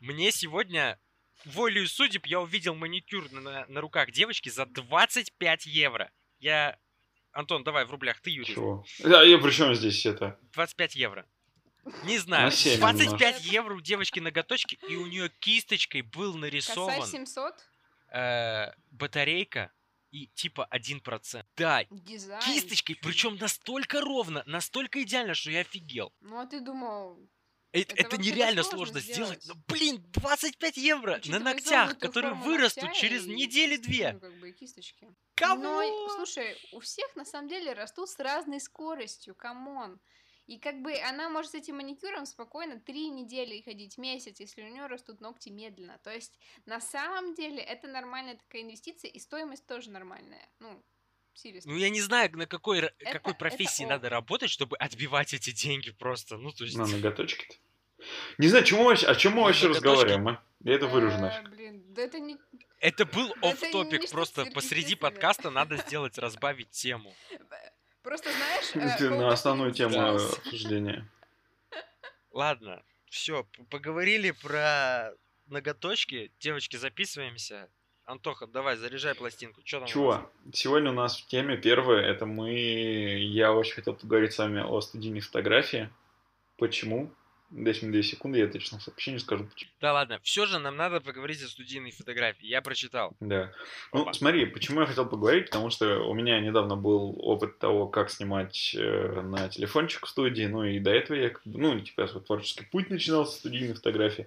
Мне сегодня волею судеб я увидел маникюр на, на руках девочки за 25 евро. Я... Антон, давай в рублях, ты юрист. чего? А я при чем здесь это? 25 евро. Не знаю. На семь 25 евро у девочки ноготочки, и у нее кисточкой был Косарь нарисован 700? э, батарейка и типа 1%. Да, Дизайн. кисточкой, причем настолько ровно, настолько идеально, что я офигел. Ну, а ты думал... Э- Это Это, нереально сложно сложно сделать. сделать. Но, блин, 25 евро Учитывая на ногтях, которые вырастут ногтя через и недели-две. Ну, как бы и кисточки. Кого? Но, слушай, у всех на самом деле растут с разной скоростью, come on. И как бы она может с этим маникюром спокойно три недели ходить, месяц, если у нее растут ногти медленно. То есть на самом деле это нормальная такая инвестиция, и стоимость тоже нормальная. Ну, серьезно. Ну, я не знаю, на какой, Это- какой это профессии ок. надо работать, чтобы отбивать эти деньги просто. Ну, то есть... На ноготочки-то. Не знаю, чему, вообще- о чем мы вообще ноготочки- разговариваем, а? Я это вырежу Э, нафиг. Блин, да это не... Это был <laughs> Это оф топик просто посреди подкаста надо сделать, разбавить тему. <laughs> Просто знаешь... э, Ты на колбасный основную тему обсуждения. Ладно, все, поговорили про ноготочки. Девочки, записываемся. Антоха, давай, заряжай пластинку. Что там? Чего? Сегодня у нас в теме первое, это мы... Я очень хотел поговорить с вами о студийной фотографии. Почему? Дайте мне 2 секунды, я точно сообщение скажу. почему. Да ладно, все же нам надо поговорить о студийной фотографии. Я прочитал. Да. Ну, Опа. смотри, почему я хотел поговорить, потому что у меня недавно был опыт того, как снимать э, на телефончик в студии, ну и до этого я, ну, типа, свой творческий путь начинал со студийной фотографии,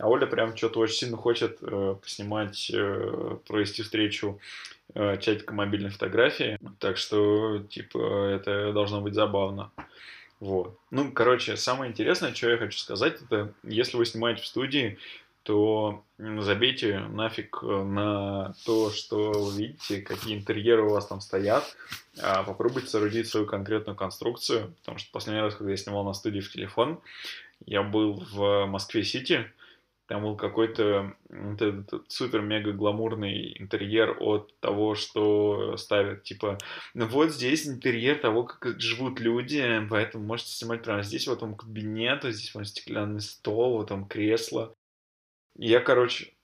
а Оля прям что-то очень сильно хочет э, поснимать, э, провести встречу э, чатика мобильной фотографии, так что, типа, это должно быть забавно. Вот. Ну, короче, самое интересное, что я хочу сказать, это если вы снимаете в студии, то забейте нафиг э, на то, что вы видите, какие интерьеры у вас там стоят, а попробуйте соорудить свою конкретную конструкцию, потому что последний раз, когда я снимал на студии в телефон, я был в Москве-Сити, там был какой-то вот этот супер-мега гламурный интерьер от того, что ставят, типа, ну вот здесь интерьер того, как живут люди, поэтому можете снимать прямо здесь, в этом кабинете, здесь вот стеклянный стол, вот там кресло. Я, короче,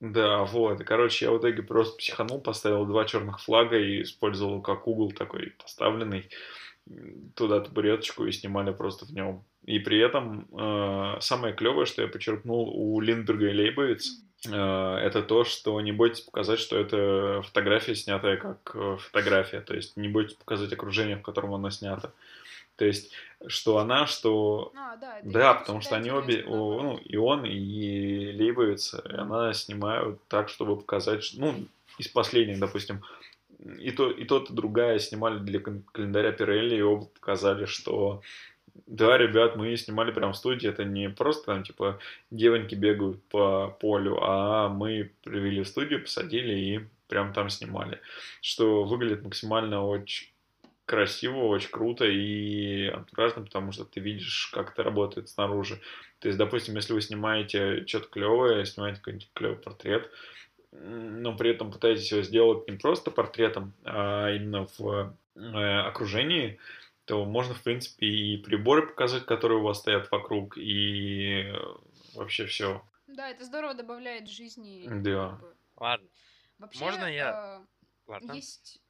да, вот, и, короче, я в итоге просто психанул, поставил два черных флага и использовал как угол такой поставленный туда табуреточку и снимали просто в нем. И при этом э, самое клевое, что я почерпнул у Линдберга и Лейбовиц, э, это то, что не бойтесь показать, что это фотография, снятая как э, фотография. То есть не бойтесь показать окружение, в котором она снята. То есть, что она, что А, да, да, потому что они обе, о, ну, и он, и Лейбовиц, и она снимают так, чтобы показать, ну, из последних, допустим, и, то, и тот, и другая снимали для календаря Пирелли, и оба показали, что да, ребят, мы снимали прям в студии, это не просто там, типа, девоньки бегают по полю, а мы привели в студию, посадили и прям там снимали. Что выглядит максимально очень красиво, очень круто и антуражно, потому что ты видишь, как это работает снаружи. То есть, допустим, если вы снимаете что-то клевое, снимаете какой-нибудь клевый портрет, но при этом пытаетесь его сделать не просто портретом, а именно в э, окружении, то можно, в принципе, и приборы показать, которые у вас стоят вокруг, и э, вообще все. Да, это здорово добавляет жизни. Да. как бы. Ладно, Вообще, Можно я- э, ладно. Есть...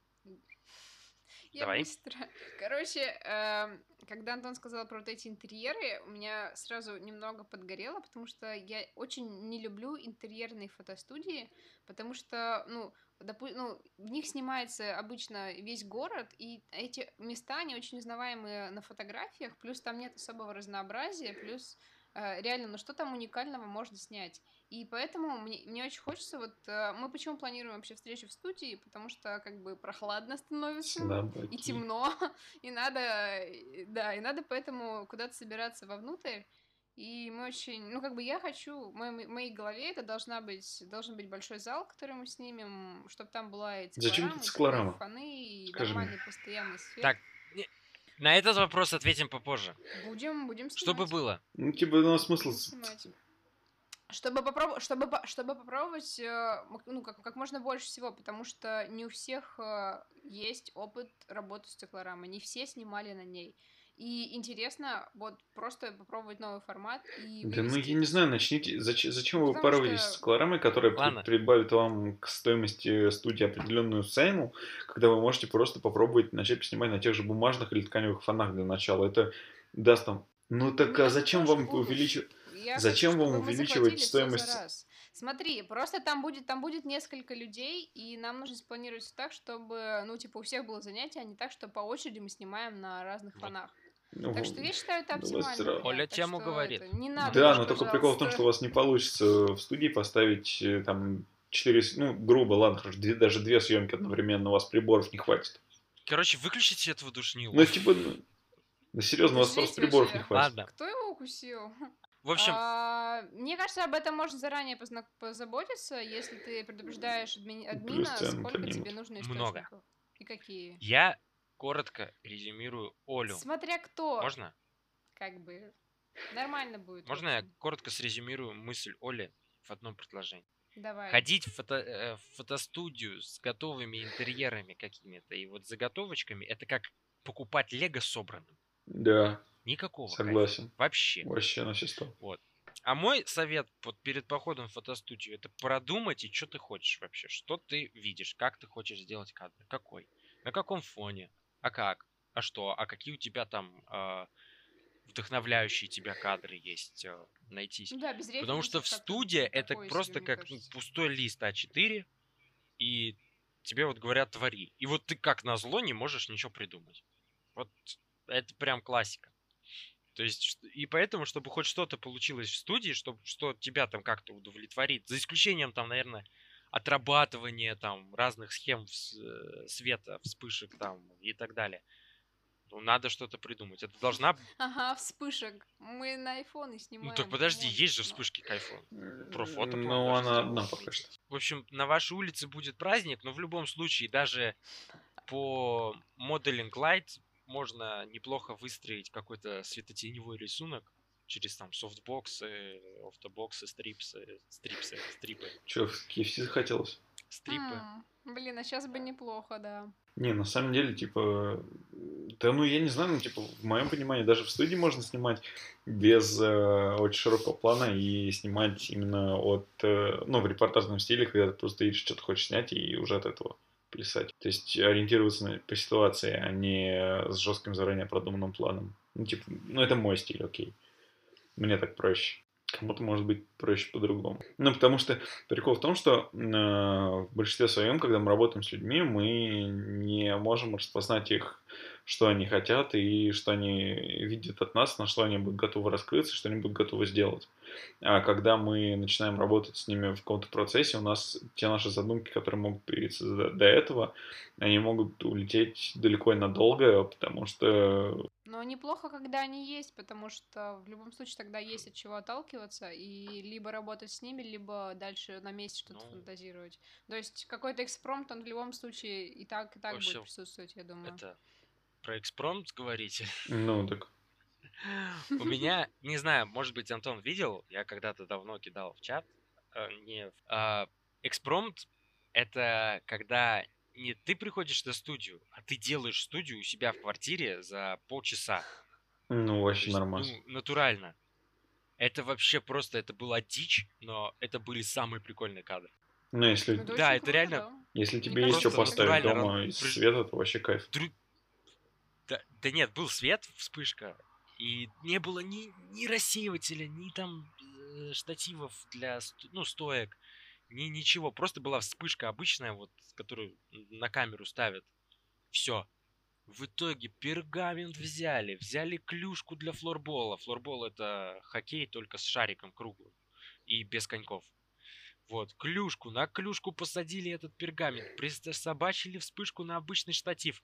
Я Давай. быстро. <laughs> Короче, эм, когда Антон сказал про вот эти интерьеры, у меня сразу немного подгорело, потому что я очень не люблю интерьерные фотостудии, потому что, ну, допу- ну, в них снимается обычно весь город, и эти места, они очень узнаваемые на фотографиях, плюс там нет особого разнообразия, плюс э, реально, ну что там уникального можно снять? И поэтому мне, мне очень хочется, вот э, мы почему планируем вообще встречу в студии, потому что как бы прохладно становится, и Слабаки. темно, <laughs> и надо, э, да, и надо поэтому куда-то собираться вовнутрь. И мы очень, ну как бы я хочу, в моей, в моей голове это должна быть, должен быть большой зал, который мы снимем, чтобы там была и Зачем циклорама, и циклорама? фоны, и Скажи мне. нормальный постоянный свет. Так, на этот вопрос ответим попозже. Будем, будем снимать. Чтобы было. Ну, типа, ну, смысл... Будем с- снимать. Чтобы попробовать, чтобы, по- чтобы попробовать, э, ну, как, как можно больше всего, потому что не у всех э, есть опыт работы с циклорамой, не все снимали на ней. И интересно вот просто попробовать новый формат и Да ну я не знаю, начните. Зачем, зачем вы упарываетесь что- с колорамой, которая Ладно. прибавит вам к стоимости студии определенную цену, когда вы можете просто попробовать начать снимать на тех же бумажных или тканевых фонах для начала. Это даст там. Ну так Я а за зачем вам увеличивать? Зачем хочу, вам увеличивать стоимость? Смотри, просто там будет, там будет несколько людей, и нам нужно спланировать так, чтобы, ну, типа, у всех было занятие, а не так, что по очереди мы снимаем на разных фонах. Ну, Так что я считаю, это Ну, оптимально. Оля тему что говорит. не надо, да, но только прикол в том, что у вас не получится в студии поставить э, там 4, ну, грубо, ладно, хорошо, две- даже две съемки одновременно, у вас приборов не хватит. Короче, выключите этого душнилу. Ну, типа, ну, да серьезно, у вас просто приборов вообще. не хватит. Ладно. Кто его укусил? В общем, А, мне кажется, об этом можно заранее позна- позаботиться, если ты предупреждаешь адми- админа, сколько тебе нужно Много. источников. И какие. я коротко резюмирую Олю. Смотря кто. Можно? Как бы. Нормально будет. Можно я коротко срезюмирую мысль Оли в одном предложении? Давай. Ходить в, фото, э, в фотостудию с готовыми интерьерами какими-то и вот заготовочками, это как покупать лего собранным. Да, Никакого кайфа. согласен. Вообще. Вообще на все сто. А мой совет вот перед походом в фотостудию это продумать и что ты хочешь вообще, что ты видишь, как ты хочешь сделать кадр, какой, на каком фоне, а как, а что, а какие у тебя там а, вдохновляющие тебя кадры есть э, найтись. Ну да, без Потому что в студии это просто себе, как ну, кажется. пустой лист А4, и тебе вот говорят твори. И вот ты как на зло не можешь ничего придумать. Вот это прям классика. То есть, и поэтому, чтобы хоть что-то получилось в студии, чтобы что тебя там как-то удовлетворит, за исключением там, наверное, отрабатывания там разных схем э, света, вспышек там и так далее. Ну, надо что-то придумать. Это должна... Ага, вспышек. Мы на айфоны снимаем. Ну, так подожди, come on. есть же Ну, вспышки к айфону. Про фото Ну, она одна пока что. В общем, на вашей улице будет праздник, но в любом случае, даже по Modeling Light можно неплохо выстроить какой-то светотеневой рисунок через там софтбоксы, автобоксы, стрипсы, стрипсы, стрипы, Че, в KFC захотелось? стрипы. м, Блин, а сейчас бы неплохо, да. Не, на самом деле, типа, да ну я не знаю, ну типа, в моем понимании, даже в студии можно снимать без э, очень широкого плана и снимать именно от, э, ну, в репортажном стиле, когда ты просто видишь, что ты хочешь снять, и уже от этого плясать. То есть ориентироваться на, по ситуации, а не с жестким заранее продуманным планом. Ну, типа, ну это мой стиль, окей. Мне так проще. Кому-то может быть проще по-другому. Ну, потому что прикол в том, что э, в большинстве своем, когда мы работаем с людьми, мы не можем распознать их, что они хотят и что они видят от нас, на что они будут готовы раскрыться, что они будут готовы сделать. А когда мы начинаем работать с ними в каком-то процессе, у нас те наши задумки, которые могут появиться до, до этого, они могут улететь далеко и надолго, потому что Но неплохо, когда они есть, потому что в любом случае тогда есть от чего отталкиваться и либо работать с ними, либо дальше на месте что-то Ну. фантазировать. То есть какой-то экспромт, он в любом случае и так, и так Вообще, будет присутствовать, я думаю. Это про экспромт говорите? ну, так <laughs> У меня, не знаю, может быть, Антон видел, я когда-то давно кидал в чат, э, не, а, экспромт — это когда не ты приходишь на студию, а ты делаешь студию у себя в квартире за полчаса. ну, вообще есть, нормально. ну, натурально. Это вообще просто, это была дичь, но это были самые прикольные кадры. Ну, если, Ну, Да, очень это круто, реально да. если тебе Мне есть что поставить дома раз- из света, то вообще кайф. Дру- Да, да нет, был свет, вспышка, и не было ни, ни рассеивателя, ни там э, штативов для ну, стоек, ни ничего. Просто была вспышка обычная, вот, которую на камеру ставят. Все. В итоге пергамент взяли, взяли клюшку для флорбола. Флорбол это хоккей только с шариком круглым и без коньков. Вот, клюшку, на клюшку посадили этот пергамент, присобачили вспышку на обычный штатив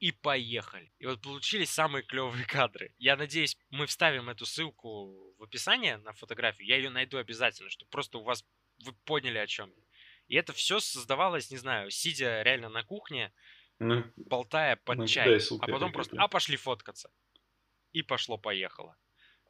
и поехали. И вот получились самые клевые кадры. Я надеюсь, мы вставим эту ссылку в описание на фотографию. Я ее найду обязательно, чтобы просто у вас вы поняли о чем. И это все создавалось, не знаю, сидя реально на кухне, Ну, болтая под Ну, чай, а потом просто, а пошли фоткаться. И пошло-поехало.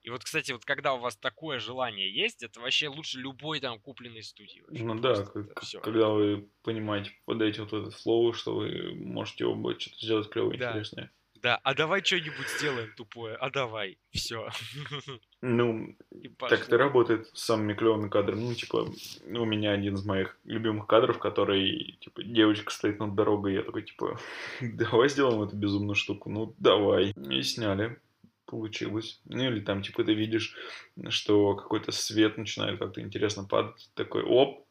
И вот, кстати, вот когда у вас такое желание есть, это вообще лучше любой там купленной студии. вообще. ну да, как- всё. когда вы понимаете, подаете вот этот флоу, что вы можете оба что-то сделать клевое, Да. интересное. Да, а давай что-нибудь сделаем тупое, а давай, все. <laughs> Ну, так это работает с самыми клевыми кадрами. Ну, типа, у меня один из моих любимых кадров, который, типа, девочка стоит над дорогой, я такой, типа, <laughs> давай сделаем эту безумную штуку. Ну, давай. И сняли. Получилось. Ну, или там, типа, ты видишь, что какой-то свет начинает как-то интересно падать. Такой, оп,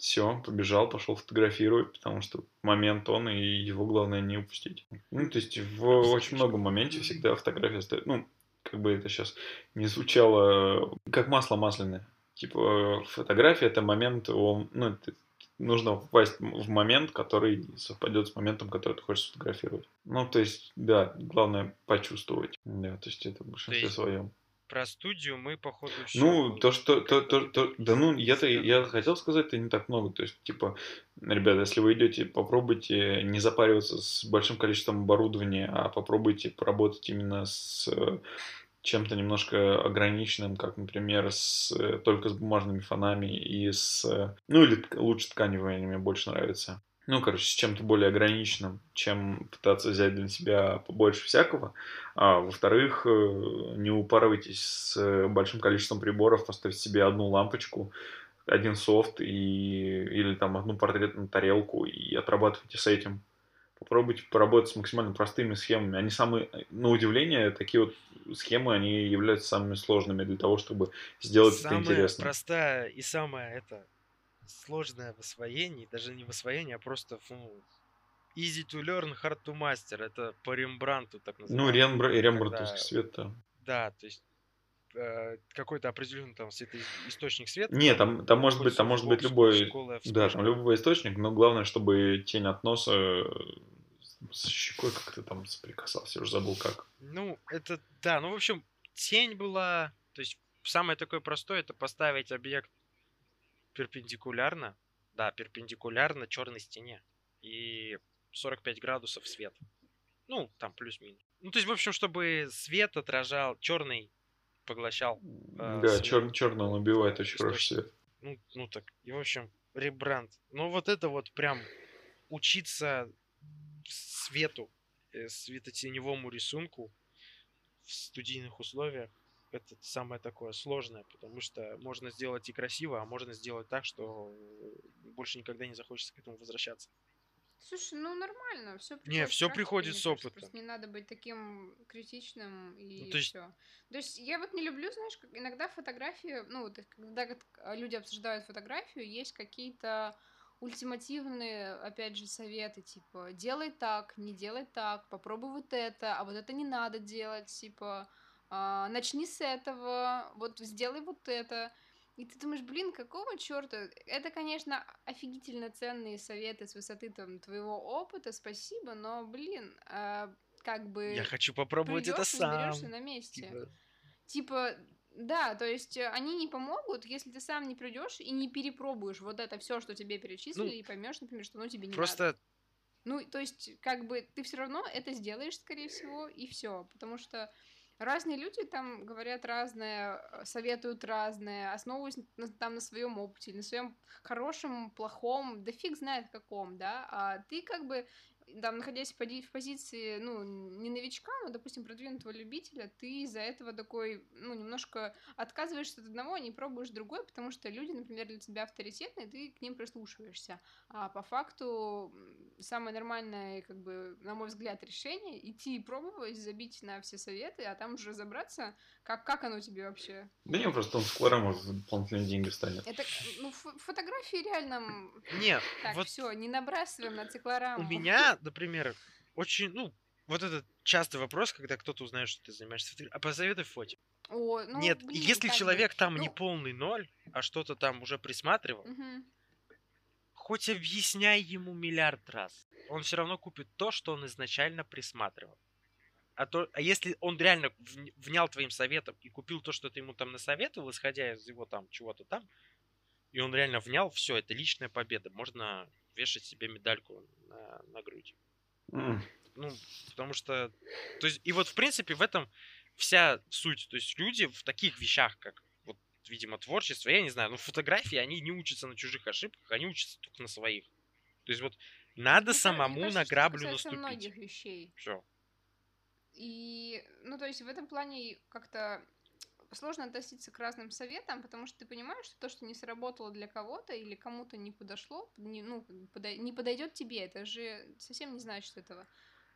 все, побежал, пошел фотографировать, потому что момент он, и его главное не упустить. Ну, то есть в очень многом моменте всегда фотография стоит, ну, как бы это сейчас не звучало, э, как масло масляное. Типа, фотография это момент, он, ну, это- нужно попасть в момент, который совпадет с моментом, который ты хочешь сфотографировать. Ну, то есть, да, главное почувствовать. Да, то есть это в большинстве есть своем. Про студию мы, походу, все. Ну, то, что, то, то, то- да ну, я-то, я хотел сказать, это не так много, то есть, типа, ребята, если вы идете, попробуйте не запариваться с большим количеством оборудования, а попробуйте поработать именно с э, чем-то немножко ограниченным, как, например, с, э, только с бумажными фонами и с... Э, ну, или лучше тканевыми мне больше нравится. Ну, короче, с чем-то более ограниченным, чем пытаться взять для себя побольше всякого. А во-вторых, э, не упарывайтесь с большим количеством приборов, поставьте себе одну лампочку, один софт и, или там одну портретную тарелку и отрабатывайте с этим попробуйте поработать с максимально простыми схемами. Они самые, на удивление, такие вот схемы, они являются самыми сложными для того, чтобы сделать самая это интересно. простая и самая это сложное в освоении, даже не в освоении, а просто ну, easy to learn, hard to master. Это по Рембранту так ну, называется. Ну, Рембрандтовский когда... свет, да. Да, то есть э, какой-то определенный там светоисточник света. Нет, там, там может быть, там может быть любой, да, там любой источник, но главное, чтобы тень от носа с щекой как-то там соприкасался, я уже забыл как. Ну, это, да, ну, в общем, тень была, то есть самое такое простое, это поставить объект перпендикулярно, да, перпендикулярно черной стене и 45 градусов свет. Ну, там плюс-минус. Ну, то есть, в общем, чтобы свет отражал, черный поглощал. Э, да, чер, черный он убивает очень хороший свет. Ну, ну так, и в общем, ребранд. Ну, вот это вот прям учиться свету, э, светотеневому рисунку в студийных условиях, это самое такое сложное, потому что можно сделать и красиво, а можно сделать так, что больше никогда не захочется к этому возвращаться. Слушай, ну нормально, все приходит. Не, все приходит с опытом. Просто не надо быть таким критичным и ну, то есть... все. То есть я вот не люблю, знаешь, как иногда фотографии, ну вот когда люди обсуждают фотографию, есть какие-то ультимативные, опять же, советы, типа, делай так, не делай так, попробуй вот это, а вот это не надо делать, типа, а, начни с этого, вот сделай вот это. И ты думаешь, блин, какого черта? Это, конечно, офигительно ценные советы с высоты там твоего опыта, спасибо, но, блин, а, как бы... Я хочу попробовать это сам. на месте. Типа... типа, да, то есть э, они не помогут, если ты сам не придешь и не перепробуешь вот это все, что тебе перечислили, ну, и поймешь, например, что ну тебе не просто... надо. Ну, то есть, как бы ты все равно это сделаешь, скорее всего, и все. Потому что разные люди там говорят разное, советуют разное, основываясь на, там на своем опыте, на своем хорошем, плохом, да фиг знает каком, да, а ты как бы там, находясь в позиции, ну, не новичка, но, допустим, продвинутого любителя, ты из-за этого такой, ну, немножко отказываешься от одного, а не пробуешь другой, потому что люди, например, для тебя авторитетные, ты к ним прислушиваешься. А по факту самое нормальное, как бы, на мой взгляд, решение — идти и пробовать, забить на все советы, а там уже разобраться, как, как оно тебе вообще. Да не, просто он склером дополнительные деньги станет. Это, ну, фотографии реально... Нет, так, вот... все, не набрасываем на циклораму. У меня например, очень, ну, вот этот частый вопрос, когда кто-то узнает, что ты занимаешься фотографией, а посоветуй фото. О, ну, Нет, блин, если человек там ну... не полный ноль, а что-то там уже присматривал, угу. хоть объясняй ему миллиард раз, он все равно купит то, что он изначально присматривал. А, то, а если он реально внял твоим советом и купил то, что ты ему там насоветовал, исходя из его там чего-то там, и он реально внял, все, это личная победа. Можно вешать себе медальку на, на грудь. Mm. Ну, потому что... То есть, и вот, в принципе, в этом вся суть. То есть люди в таких вещах, как вот, видимо, творчество, я не знаю, ну, фотографии, они не учатся на чужих ошибках, они учатся только на своих. То есть вот надо ну, самому кажется, на граблю наступить. многих вещей. Все. И, ну, то есть в этом плане как-то сложно относиться к разным советам, потому что ты понимаешь, что то, что не сработало для кого-то или кому-то не подошло, не, ну, не подойдет тебе, это же совсем не значит этого.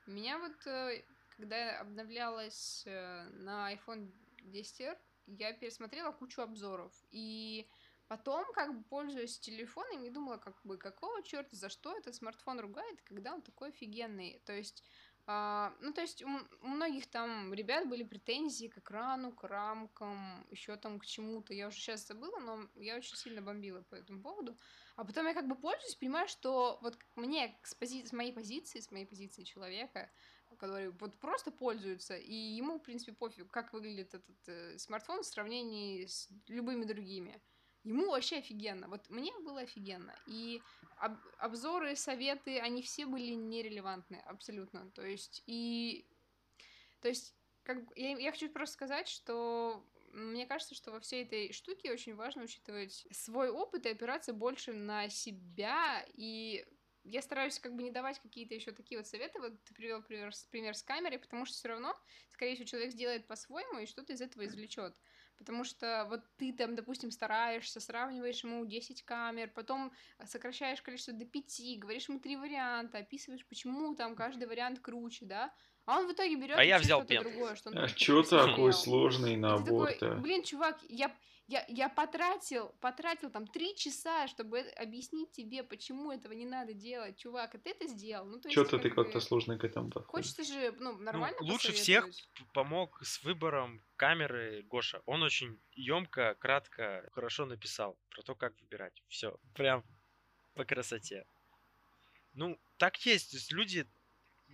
Меня вот, э, когда обновлялась э, на iPhone 10R, я пересмотрела кучу обзоров, и потом, как бы, пользуясь телефоном, я думала, как бы, какого черта, за что этот смартфон ругает, когда он такой офигенный, то есть а, ну, то есть у, многих там ребят были претензии к экрану, к рамкам, еще там к чему-то. Я уже сейчас забыла, но я очень сильно бомбила по этому поводу. А потом я как бы пользуюсь, понимаю, что вот мне с, пози- с моей позиции, с моей позиции человека, который вот просто пользуется, и ему, в принципе, пофиг, как выглядит этот э, смартфон в сравнении с любыми другими. Ему вообще офигенно. Вот мне было офигенно. И об, обзоры, советы, они все были нерелевантны абсолютно. То есть, и... То есть, как, я, я хочу просто сказать, что мне кажется, что во всей этой штуке очень важно учитывать свой опыт и опираться больше на себя. И я стараюсь как бы не давать какие-то еще такие вот советы. Вот ты привел пример, пример с камерой, потому что все равно, скорее всего, человек сделает по-своему и что-то из этого извлечет. Потому что вот ты там, допустим, стараешься, сравниваешь ему 10 камер, потом сокращаешь количество до 5, говоришь ему три варианта, описываешь, почему там каждый вариант круче, да, а он в итоге берет А я взял что-то пен. другое, что А чё такой сложный набор-то? блин, чувак, я, я, я потратил, потратил там три часа, чтобы объяснить тебе, почему этого не надо делать, чувак, а ты это сделал. Ну, то есть, Чё-то как ты как-то бы, сложно к этому подходишь. Хочется же, ну, нормально лучше всех помог с выбором камеры Гоша. Он очень емко, кратко, хорошо написал про то, как выбирать. Все, прям по красоте. Ну, так есть. То есть люди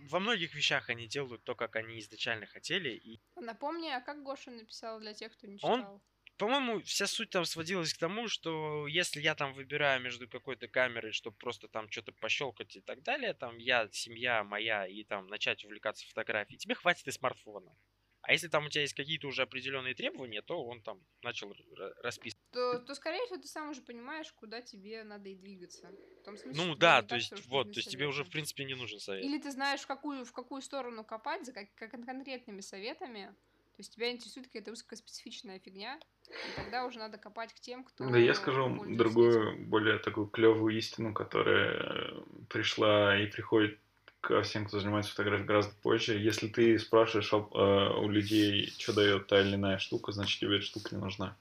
во многих вещах они делают то, как они изначально хотели. И, Напомни, а как Гоша написал для тех, кто не Он читал? по-моему, вся суть там сводилась к тому, что если я там выбираю между какой-то камерой, чтобы просто там что-то пощелкать и так далее, там я, семья моя, и там начать увлекаться фотографией, тебе хватит и смартфона. А если там у тебя есть какие-то уже определенные требования, то он там начал расписывать. То, то, скорее всего, ты сам уже понимаешь, куда тебе надо и двигаться. В том смысле, Ну да, то есть вот, то есть тебе уже в принципе не нужен совет. Или ты знаешь, в какую, в какую сторону копать, за как, как конкретными советами. То есть тебя интересует какая-то узкоспецифичная фигня, и тогда уже надо копать к тем, кто Да я скажу вам другую, этим. более такую клевую истину, которая э, пришла и приходит ко всем, кто занимается фотографией гораздо позже. Если ты спрашиваешь об- э, у людей, что дает та или иная штука, значит тебе эта штука не нужна.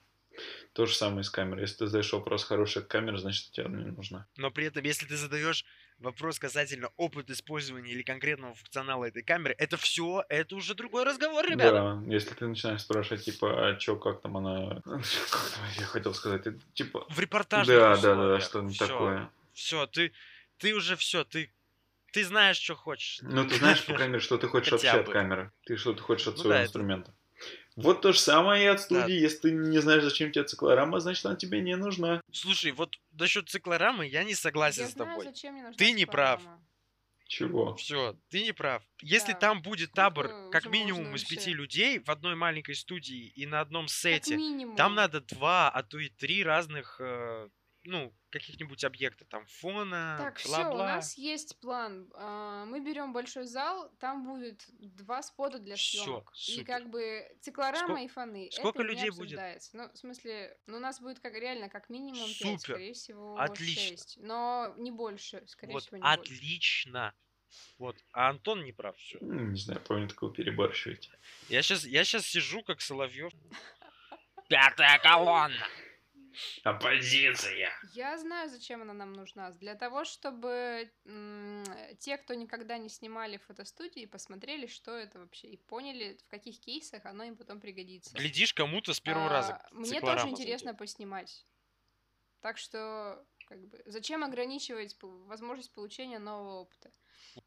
То же самое с камерой. Если ты задаешь вопрос, хорошая камера, значит тебе она не нужна. Но при этом, если ты задаешь вопрос касательно опыта использования или конкретного функционала этой камеры, это все, это уже другой разговор, ребята. Да, если ты начинаешь спрашивать, типа, а чё, как там она... Как <laughs> там, я хотел сказать, типа... В репортажных Да, да, да, что-нибудь такое. Все, ты, ты уже все, ты, ты знаешь, что хочешь. Ну, ты знаешь по <laughs> камере, что ты хочешь Хотя вообще от камеры. Ты что ты хочешь от Ну своего да, это- инструмента. Вот то же самое и от Да. студии. Если ты не знаешь, зачем тебе циклорама, значит, она тебе не нужна. Слушай, вот насчет циклорамы я не согласен Я с знаю, тобой. зачем мне нужна Ты не прав. циклорама. Чего? Все, ты не прав. Если Да. там будет табор, Сколько как минимум из пяти людей в одной маленькой студии и на одном сете, там надо два, а то и три разных, э, ну, каких-нибудь объекта, там фона, Так, все, у нас есть план. А, Мы берем большой зал, там будет два спота для съемок. И как бы циклорама Ско- и фоны. сколько это людей будет? Ну, в смысле, ну, у нас будет как реально как минимум Супер. скорее всего, Отлично. шесть. Но не больше, скорее Вот, всего, не больше. отлично. Вот, а Антон не прав, все. Ну, Не знаю, помню, такого перебарщиваете. Я сейчас, я сейчас сижу как Соловьев. <laughs> Пятая колонна. Оппозиция! Я знаю, зачем она нам нужна. Для того, чтобы м, те, кто никогда не снимали фотостудии, посмотрели, что это вообще, и поняли, в каких кейсах оно им потом пригодится. Глядишь, кому-то с первого А, раза. Мне тоже интересно поснимать. Так что, как бы, зачем ограничивать возможность получения нового опыта?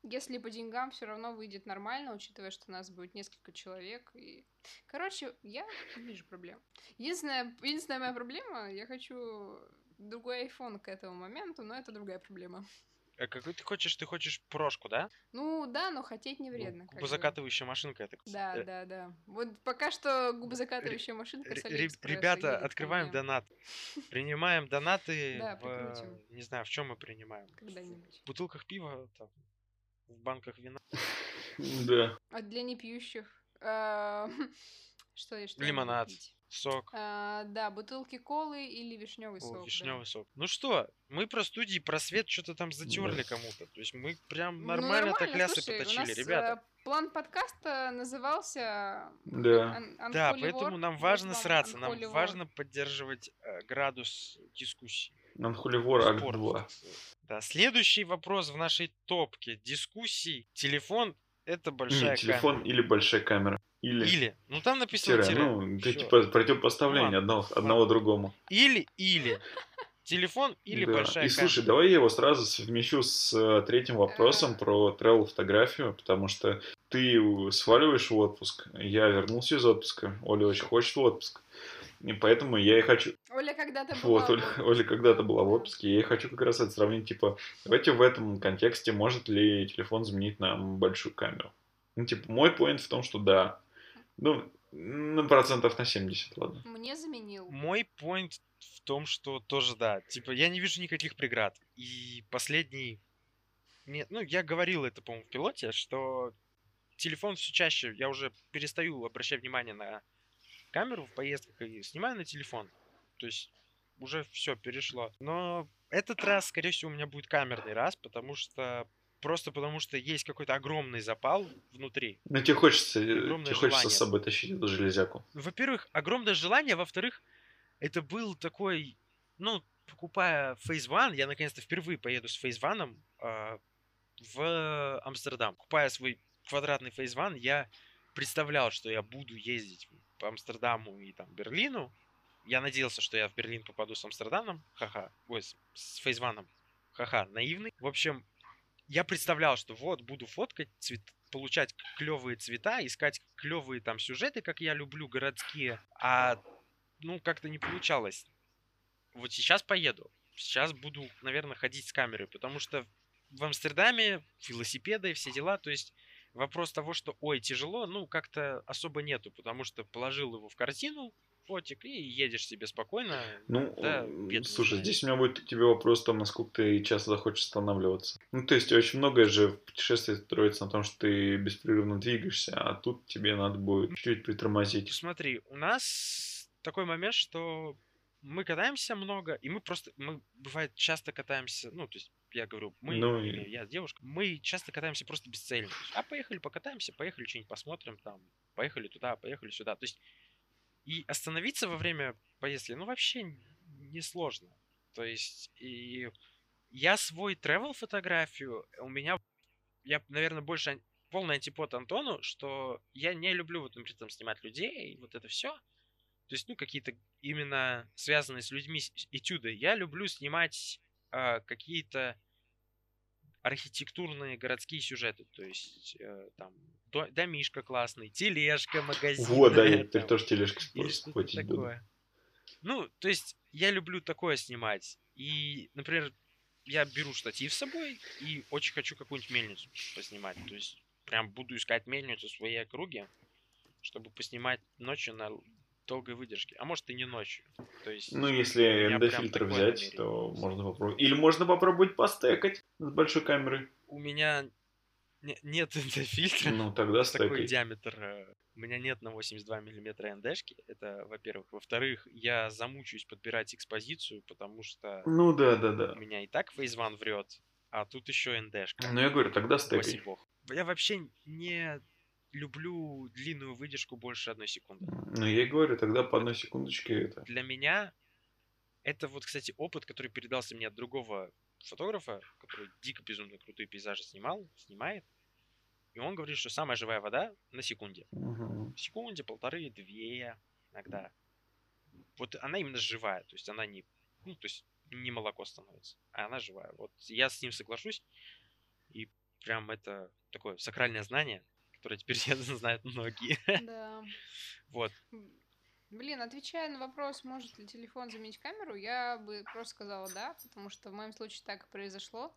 Если по деньгам все равно выйдет нормально, учитывая, что у нас будет несколько человек. И... Короче, я не вижу проблем. Единственная, единственная моя проблема, я хочу другой iPhone к этому моменту, но это другая проблема. А какой ты хочешь? Ты хочешь прошку, да? Ну да, но хотеть не вредно. Ну, губозакатывающая машинка, так Да, э, да, да. Вот пока что губозакатывающая машинка с Ребята, открываем донат. <laughs> Принимаем донаты Да, в... Не знаю, в чем мы принимаем. когда-нибудь. В бутылках пива, там, в банках вина. <laughs> Да. А для непьющих? а, <laughs> Что я что Лимонад. Сок. А, Да, бутылки колы или вишневый сок. да. вишневый сок. Ну что, мы про студии, про свет что-то там затерли кому-то. То есть мы прям Ну, нормально так лясы слушай, у поточили, нас, ребята. э, План подкаста назывался... Да. Ан- Да, поэтому нам важно сраться, нам важно поддерживать э, градус дискуссии. Нанхуливор Акт Спорт. 2. Да, следующий вопрос в нашей топке дискуссий. Телефон это большая Не, телефон камера. или большая камера. Или, Или. Ну там написано тире. тире. Ну, это типа противопоставление Ладно, одного, одного другому. Или, или. <laughs> Телефон или Да. большая И камера. слушай, давай я его сразу совмещу с э, третьим вопросом про travel фотографию, потому что ты сваливаешь в отпуск, я вернулся из отпуска, Оля очень хочет в отпуск. И поэтому я и хочу... Оля когда-то <laughs> была Вот, в Оля, отпуске. Оля когда-то была в отпуске, я и хочу как раз это сравнить, типа, давайте в этом контексте, может ли телефон заменить нам большую камеру? Ну, типа, мой поинт в том, что да. Ну, на процентов на 70, ладно. Мне заменил. Мой point в том, что тоже да, типа я не вижу никаких преград. И последний, мне, ну я говорил это, по-моему, в пилоте, что телефон все чаще, я уже перестаю обращать внимание на камеру в поездках и снимаю на телефон. То есть уже все перешло. Но этот раз, скорее всего, у меня будет камерный раз, потому что просто потому что есть какой-то огромный запал внутри. Ну, тебе хочется, э, Огромное тебе хочется с собой тащить эту железяку. Во-первых, огромное желание, во-вторых, это был такой, ну, покупая Phase One, я наконец-то впервые поеду с Phase One а, в Амстердам. Купая свой квадратный Phase One, я представлял, что я буду ездить по Амстердаму и там Берлину. Я надеялся, что я в Берлин попаду с Амстердамом. Ха-ха. Ой, с, с One. Ха-ха, наивный. В общем, я представлял, что вот буду фоткать, цвет, получать клевые цвета, искать клевые там сюжеты, как я люблю, городские. А ну, как-то не получалось. Вот сейчас поеду. Сейчас буду, наверное, ходить с камерой, потому что в Амстердаме велосипеды и все дела, то есть вопрос того, что ой, тяжело, ну, как-то особо нету, потому что положил его в корзину, фотик, и едешь себе спокойно. Ну, Да, слушай, знаешь. здесь у меня будет к тебе вопрос, там, насколько ты часто захочешь останавливаться. Ну, то есть, очень многое же в путешествии строится на том, что ты беспрерывно двигаешься, а тут тебе надо будет чуть-чуть притормозить. Смотри, у нас такой момент, что мы катаемся много, и мы просто, мы, бывает, часто катаемся, ну, то есть, я говорю, мы, Ну или я, девушка, мы часто катаемся просто бесцельно. То есть, А поехали покатаемся, поехали что-нибудь посмотрим, там, поехали туда, поехали сюда. То есть, и остановиться во время поездки, ну, вообще несложно. То есть, и я свой travel фотографию, у меня, я, наверное, больше полный антипод Антону, что я не люблю, вот, например, там, снимать людей, вот это все. То есть, ну, какие-то именно связанные с людьми с- этюды. Я люблю снимать а, какие-то архитектурные городские сюжеты. То есть, э, там, до- домишка классный, тележка, магазин. Вот, да, я <laughs> теперь тоже что-то спотить буду. такое. Ну, то есть, я люблю такое снимать. И, например, я беру штатив с собой и очень хочу какую-нибудь мельницу поснимать. То есть, прям буду искать мельницу в своей округе, чтобы поснимать ночью на долгой выдержке. А может и не ночью. То есть, Ну, если ND-фильтр взять, намерение то можно попробовать. Или можно попробовать постекать с большой камеры. у меня не- нет <laughs> фильтра. Ну, тогда такой стекай. диаметр. э, У меня нет на 82 миллиметра НДшки. Это, во-первых. Во-вторых, я замучаюсь подбирать экспозицию, потому что Ну, да, да, да. у меня и так One врет, а тут еще НДшка. Ну, я говорю, тогда стекай. Я вообще не люблю длинную выдержку больше одной секунды. Ну, я и говорю, тогда по одной секундочке это. Для меня это вот, кстати, опыт, который передался мне от другого фотографа, который дико безумно крутые пейзажи снимал, снимает. И он говорит, что самая живая вода на секунде. В секунде, полторы, две иногда. Вот она именно живая, то есть она не, ну, то есть не молоко становится, а она живая. Вот я с ним соглашусь, и прям это такое сакральное знание, которое теперь <laughs> знают многие. Да. Вот. Блин, отвечая на вопрос, может ли телефон заменить камеру, я бы просто сказала да, потому что в моем случае так и произошло.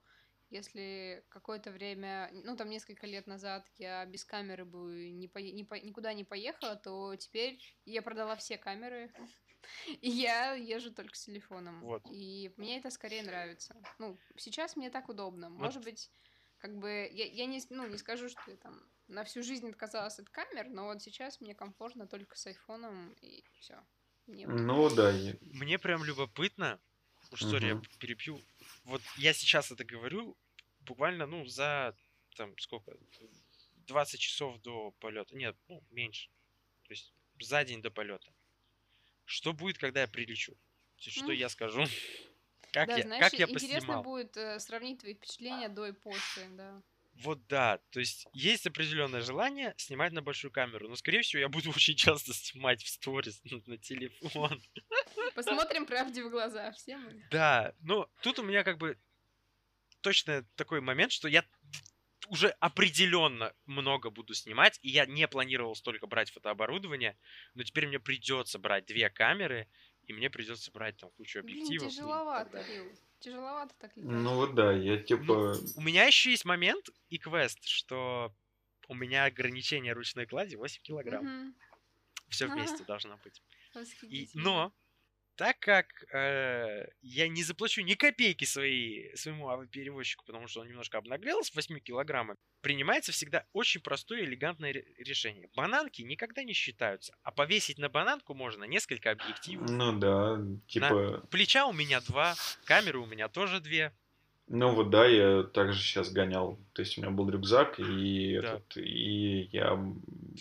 Если какое-то время, ну там несколько лет назад я без камеры бы не пое- не по- никуда не поехала, то теперь я продала все камеры, <laughs> и я езжу только с телефоном. Вот. И мне это скорее нравится. Ну, сейчас мне так удобно. Может быть, как бы я, я не, ну, не скажу, что я там на всю жизнь отказалась от камер, но вот сейчас мне комфортно только с айфоном и все. Ну, да. я- Мне прям любопытно, уж сори, я перепью. Вот я сейчас это говорю буквально, ну, за там сколько? 20 часов до полета. Нет, ну, меньше. То есть за день до полета. Что будет, когда я прилечу? Есть Что я скажу? <laughs> Как да, я, знаешь, как я интересно поснимал? будет э, сравнить твои впечатления до и после, да. Вот да, то есть есть определенное желание снимать на большую камеру, но скорее всего я буду <laughs> очень часто снимать в сторис на, на телефон. Посмотрим правде в глаза все мы. Да, но тут у меня как бы точно такой момент, что я уже определенно много буду снимать, и я не планировал столько брать фотооборудования, но теперь мне придется брать две камеры, и мне придется брать там кучу Блин, объективов. так тяжеловато, далее. Тяжеловато так летать. Ну, вот да, я типа... У меня еще есть момент и квест, что у меня ограничение ручной клади 8 килограмм. Мгм. Все Ага. вместе должно быть. И, Восхитительно. но, так как э, я не заплачу ни копейки своей, своему авиаперевозчику, потому что он немножко обнаглел с 8 килограммами, принимается всегда очень простое элегантное ре- решение. Бананки никогда не считаются, а повесить на бананку можно несколько объективов. Ну да, типа... Плеча у меня два, камеры у меня тоже две. Ну вот да, я также сейчас гонял. То есть у меня был рюкзак, и, Да. этот, и я...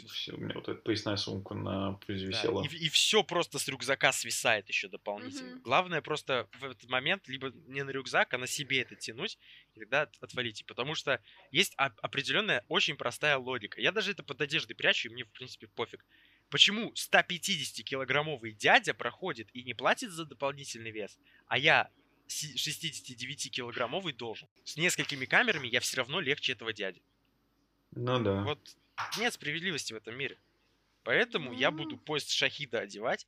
всё, у меня вот эта поясная сумка на пузе Да, висела. И, все просто с рюкзака свисает еще дополнительно. Мгм. Главное просто в этот момент либо не на рюкзак, а на себе это тянуть, и тогда от- отвалите. Потому что есть оп- определенная очень простая логика. Я даже это под одеждой прячу, и мне в принципе пофиг. Почему 150-килограммовый дядя проходит и не платит за дополнительный вес, а я 69-килограммовый должен? С несколькими камерами я все равно легче этого дяди. Ну да. Вот нет справедливости в этом мире. Поэтому я буду Ну. поезд Шахида одевать.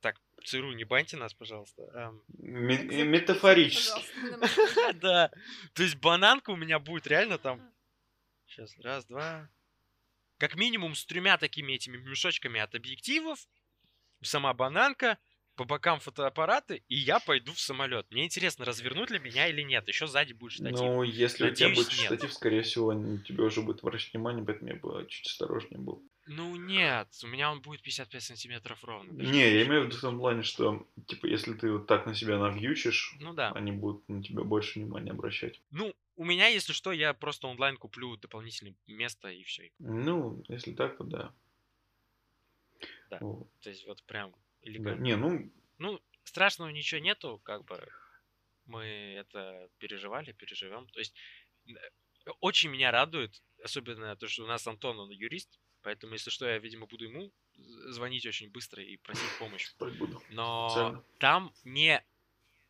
Так, ЦРУ, не баньте нас, пожалуйста. Запретите, метафорически. <laughs> Да, то есть бананка у меня будет реально там... Сейчас, раз, два... Как минимум с тремя такими этими мешочками от объективов, сама бананка, по бокам фотоаппараты, и я пойду в самолет. Мне интересно, развернут ли меня или нет. Еще сзади будет штатив. Ну, если у тебя Надеюсь, будет нет. штатив, скорее всего, тебе уже будет обращать внимание, поэтому я бы чуть осторожнее был. Ну нет, у меня он будет 55 сантиметров ровно. даже Не, я имею в виду в том плане, что, типа, если ты вот так на себя навьючишь, Ну да. они будут на тебя больше внимания обращать. Ну, у меня, если что, я просто онлайн куплю дополнительное место и все. Ну, если так, то да. Да. Вот. То есть вот прям Да. элегантно. Не, ну, Ну, страшного ничего нету, как бы мы это переживали, переживем. То есть э, очень меня радует, особенно то, что у нас Антон, он юрист, поэтому, если что, я, видимо, буду ему звонить очень быстро и просить помощь. Но там не...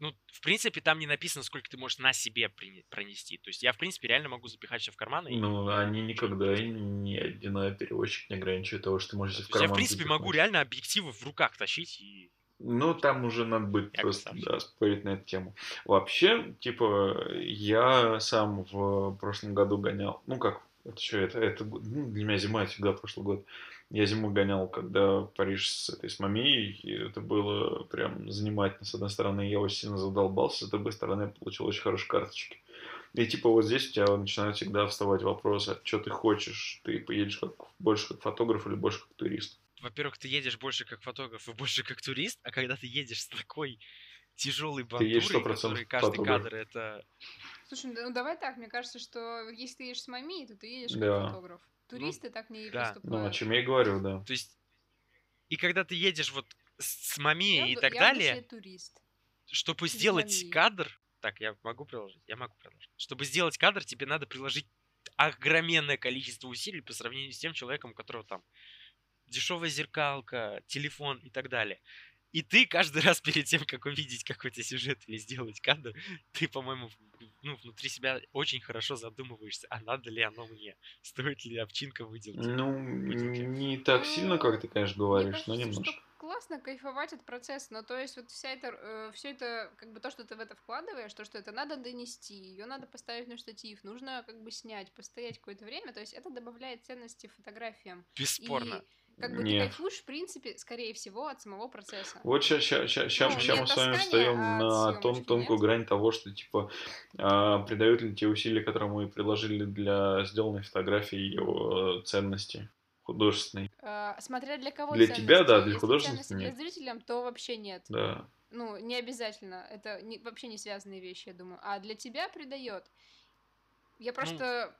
Ну, в принципе, там не написано, сколько ты можешь на себе пронести. То есть я, в принципе, реально могу запихать все в карман. и Ну, они никогда ни один перевозчик не ограничивает того, что ты можешь То в есть я, карман в принципе, могу запихнуть. реально объективы в руках тащить и... Ну, там уже надо будет Я просто, да, спорить на эту тему. Вообще, типа, я сам в прошлом году гонял, ну как, это что, это, это ну, для меня зима, это всегда прошлый год. Я зиму гонял, когда в Париж с этой, с Мамией, и это было прям занимательно. С одной стороны, я очень сильно задолбался, с другой стороны, я получил очень хорошие карточки. И типа вот здесь у тебя начинают всегда вставать вопросы, что ты хочешь, ты поедешь как, больше как фотограф или больше как турист. во-первых, ты едешь больше как фотограф и больше как турист, а когда ты едешь с такой тяжелой едешь бандурой, 100% который каждый фотограф. кадр это... Слушай, ну давай так, мне кажется, что если ты едешь с мами, то ты едешь Да. как фотограф. Туристы так не да. поступают. Ну, о чем я и говорю, да. То есть... И когда ты едешь вот с с Мами Я и так я далее, турист. чтобы без сделать Мамии. кадр... Так, я могу приложить? Я могу приложить. Чтобы сделать кадр, тебе надо приложить огроменное количество усилий по сравнению с тем человеком, у которого там дешевая зеркалка, телефон и так далее. И ты каждый <laughs> раз перед тем, как увидеть какой-то сюжет или сделать кадр, ты, по-моему, ну, внутри себя очень хорошо задумываешься, а надо ли оно мне? Стоит ли овчинка выделать? Ну, не так сильно, как ты, конечно, Мне говоришь, но немножко. что классно кайфовать от процесса, но то есть вот вся это, все это, как бы то, что ты в это вкладываешь, то, что это надо донести, ее надо поставить на штатив, нужно как бы снять, постоять какое-то время, то есть это добавляет ценности фотографиям. Бесспорно. И как бы Нет. ты кайфуешь, в принципе, скорее всего, от самого процесса. Вот сейчас, Ну, мы не с вами встаем на съемочки, тонкую нет? грань того, что типа а, придают ли те усилия, которые мы приложили для сделанной фотографии ее ценности художественной. А, смотря для кого Для тебя, ценности. да, для Если художественности ценности для зрителям, то вообще нет. Да. Ну, не обязательно. Это не- вообще не связанные вещи, я думаю. А для тебя придает. Ну, Я просто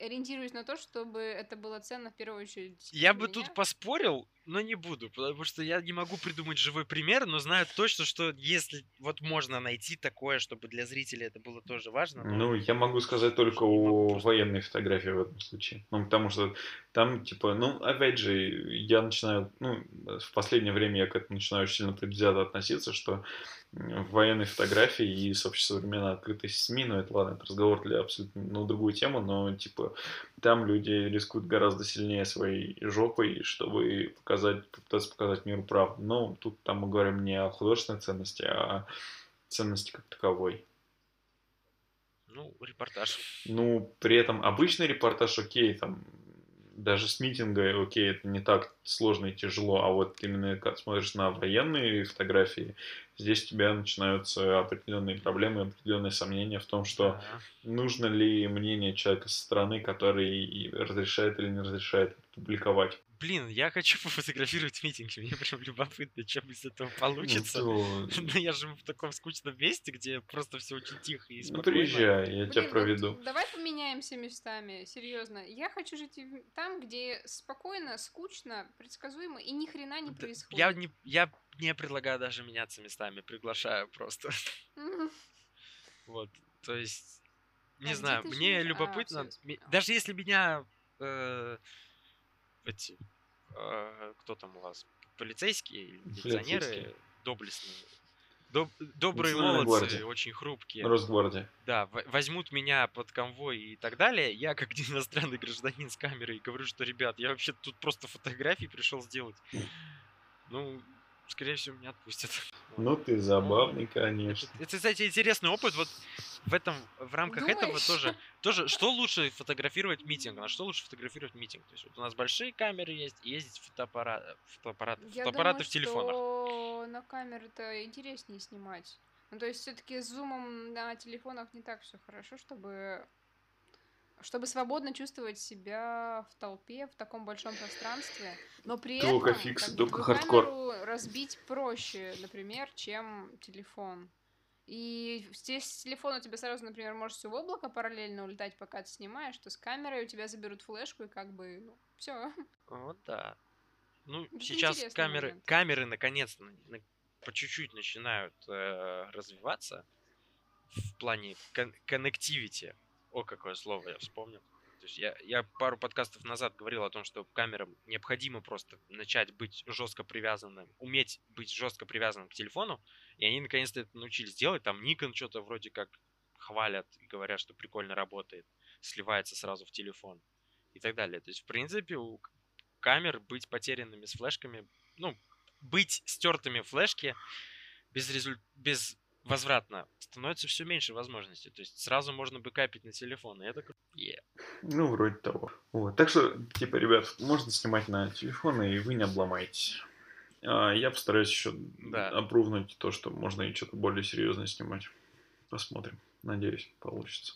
ориентируюсь на то, чтобы это было ценно в первую очередь. Я бы меня. тут поспорил, но не буду, потому что я не могу придумать живой пример, но знаю точно, что если вот можно найти такое, чтобы для зрителей это было тоже важно. но- Ну, я могу сказать только о просто. военной фотографии в этом случае. Ну, потому что там, типа, ну, опять же, я начинаю, ну, в последнее время я к этому начинаю очень сильно предвзято относиться, что военной фотографии и с современной открытой СМИ, ну, это ладно, это разговор для абсолютно, ну, другую тему, но, типа, там люди рискуют гораздо сильнее своей жопой, чтобы показать, попытаться показать миру правду. Но тут там мы говорим не о художественной ценности, а о ценности как таковой. Ну, репортаж. Ну, при этом обычный репортаж, окей, там даже с митинга, окей, это не так сложно и тяжело, а вот именно когда смотришь на военные фотографии, здесь у тебя начинаются определенные проблемы, определенные сомнения в том, что Да. нужно ли мнение человека со стороны, который разрешает или не разрешает публиковать. Блин, я хочу пофотографировать митинги, мне прям любопытно, чем из этого получится. <laughs> Ну, то- Но я живу в таком скучном месте, где просто все очень тихо и Ну, спокойно. приезжай, я тебя вот проведу. давай поменяемся местами, серьезно. Я хочу жить там, где спокойно, скучно, предсказуемо и ни хрена не Да, происходит. Я не, я не предлагаю даже меняться местами, приглашаю просто. <laughs> Вот, то есть, А не где знаю, мне? А, любопытно, даже если меня э, эти, э, кто там у вас, полицейские или милиционеры, доблестные, доб- добрые молодцы, очень хрупкие, Росгвардия. да, возьмут меня под конвой и так далее, я как <laughs> иностранный гражданин с камерой говорю, что, ребят, я вообще тут просто фотографии пришел сделать. Ну, скорее всего, меня отпустят. <laughs> Ну ты забавный, конечно. Это, кстати, интересный опыт. Вот в этом, в рамках этого Думаешь? тоже, тоже, что лучше фотографировать митинг, на что лучше фотографировать митинг? То есть вот у нас большие камеры есть, и есть фотоаппарат, фотоаппарат, Я фотоаппараты думаю, в телефонах. что на камеры-то интереснее снимать. Ну, то есть, все-таки с зумом на телефонах не так все хорошо, чтобы чтобы свободно чувствовать себя в толпе, в таком большом пространстве. Но при Только этом фикс, как только хардкор. камеру разбить проще, например, чем телефон. И здесь с телефона у тебя сразу, например, может все в облако параллельно улетать, пока ты снимаешь, то с камерой у тебя заберут флешку, и как бы, ну, все. Вот да. Ну, Это сейчас камеры, момент. камеры наконец-то на- на- по чуть-чуть начинают э, развиваться в плане кон- connectivity. О, какое слово я вспомнил. То есть я, я пару подкастов назад говорил о том, что камерам необходимо просто начать быть жестко привязанным, уметь быть жестко привязанным к телефону, и они наконец-то это научились делать. Там Nikon что-то вроде как хвалят и говорят, что прикольно работает, сливается сразу в телефон и так далее. То есть, в принципе, у камер быть потерянными с флешками, ну, быть стертыми флешки без, резуль... без возвратно становится все меньше возможностей. То есть сразу можно бэкапить на телефон, и это круто. Е. Ну, вроде того. Вот. Так что, типа, ребят, можно снимать на телефоны, и вы не обломаетесь. А, я постараюсь еще Да. опрувнуть то, что можно и что-то более серьезное снимать. Посмотрим. Надеюсь, получится.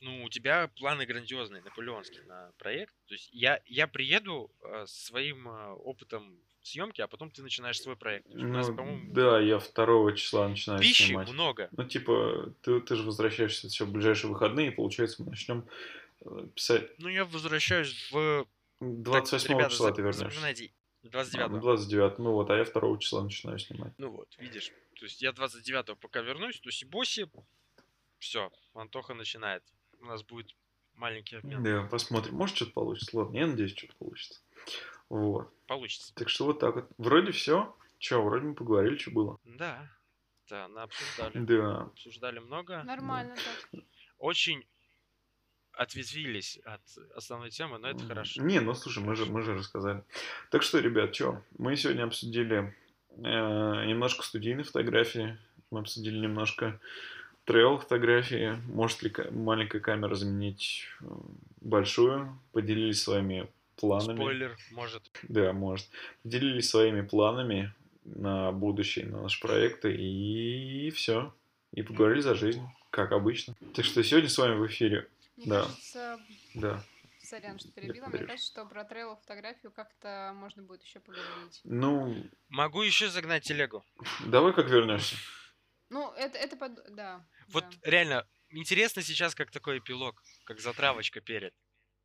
Ну, у тебя планы грандиозные, наполеонские на проект. То есть я, я приеду э, своим э, опытом съемки, а потом ты начинаешь свой проект. Есть у нас, Ну, по-моему, да, я 2 числа начинаю пищи снимать. много. Ну, типа, ты, ты же возвращаешься все в ближайшие выходные, и, получается, мы начнем э, писать. Ну, я возвращаюсь в... 28 Так, ребята, числа ты вернешься. запоминайте, А, 29 29, ну вот, а я 2 числа начинаю снимать. Ну вот, видишь. То есть я 29 пока вернусь, то Сибоси, все, Антоха начинает. У нас будет маленький обмен. Да, посмотрим. Может, что-то получится. Ладно, я надеюсь, что-то получится. Вот. Получится. Так что вот так вот. Вроде все. Че, вроде мы поговорили, что было. Да. Да, на обсуждали. Да. Обсуждали много. Нормально так. Очень ответвились от основной темы, но это хорошо. Не, ну слушай, мы же, мы же рассказали. Так что, ребят, что, мы сегодня обсудили э, немножко студийной фотографии, мы обсудили немножко трейл фотографии, может ли ка- маленькая камера заменить э, большую, поделились своими планами. Спойлер, может. Да, может. Поделились своими планами на будущее, на наши проекты, и все. И поговорили за жизнь, как обычно. Так что сегодня с вами в эфире, Мне Да. кажется, да. сорян, что перебила, мне кажется, что про трейл фотографию как-то можно будет еще поговорить. Ну, Могу еще загнать телегу. давай как вернешься. Ну, это, это под... Да. Вот да. реально, интересно сейчас как такой эпилог, как затравочка перед.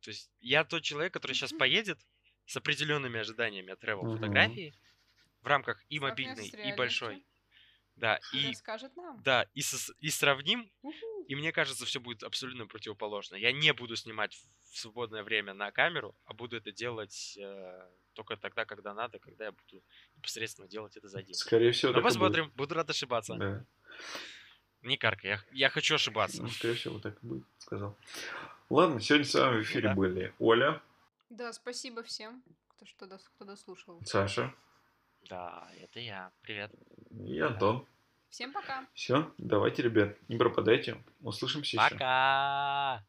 То есть я тот человек, который сейчас поедет с определенными ожиданиями от travel фотографии в рамках и мобильной, и большой. Да, И и расскажет нам. да, и, сос- и сравним, и мне кажется, все будет абсолютно противоположно. Я не буду снимать в- свободное время на камеру, а буду это делать э, только тогда, когда надо, когда я буду непосредственно делать это за деньги. Скорее всего, Но и будет. посмотрим, буду рад ошибаться. Да. Не каркай, я, я хочу ошибаться. Ну, скорее всего, так и будет, сказал. Ладно, сегодня с вами в эфире да. были Оля, Да, спасибо всем, кто, что кто дослушал. Саша Да, это я. Привет. и Антон. Всем пока. Все, давайте, ребят, не пропадайте. Услышимся еще. Пока.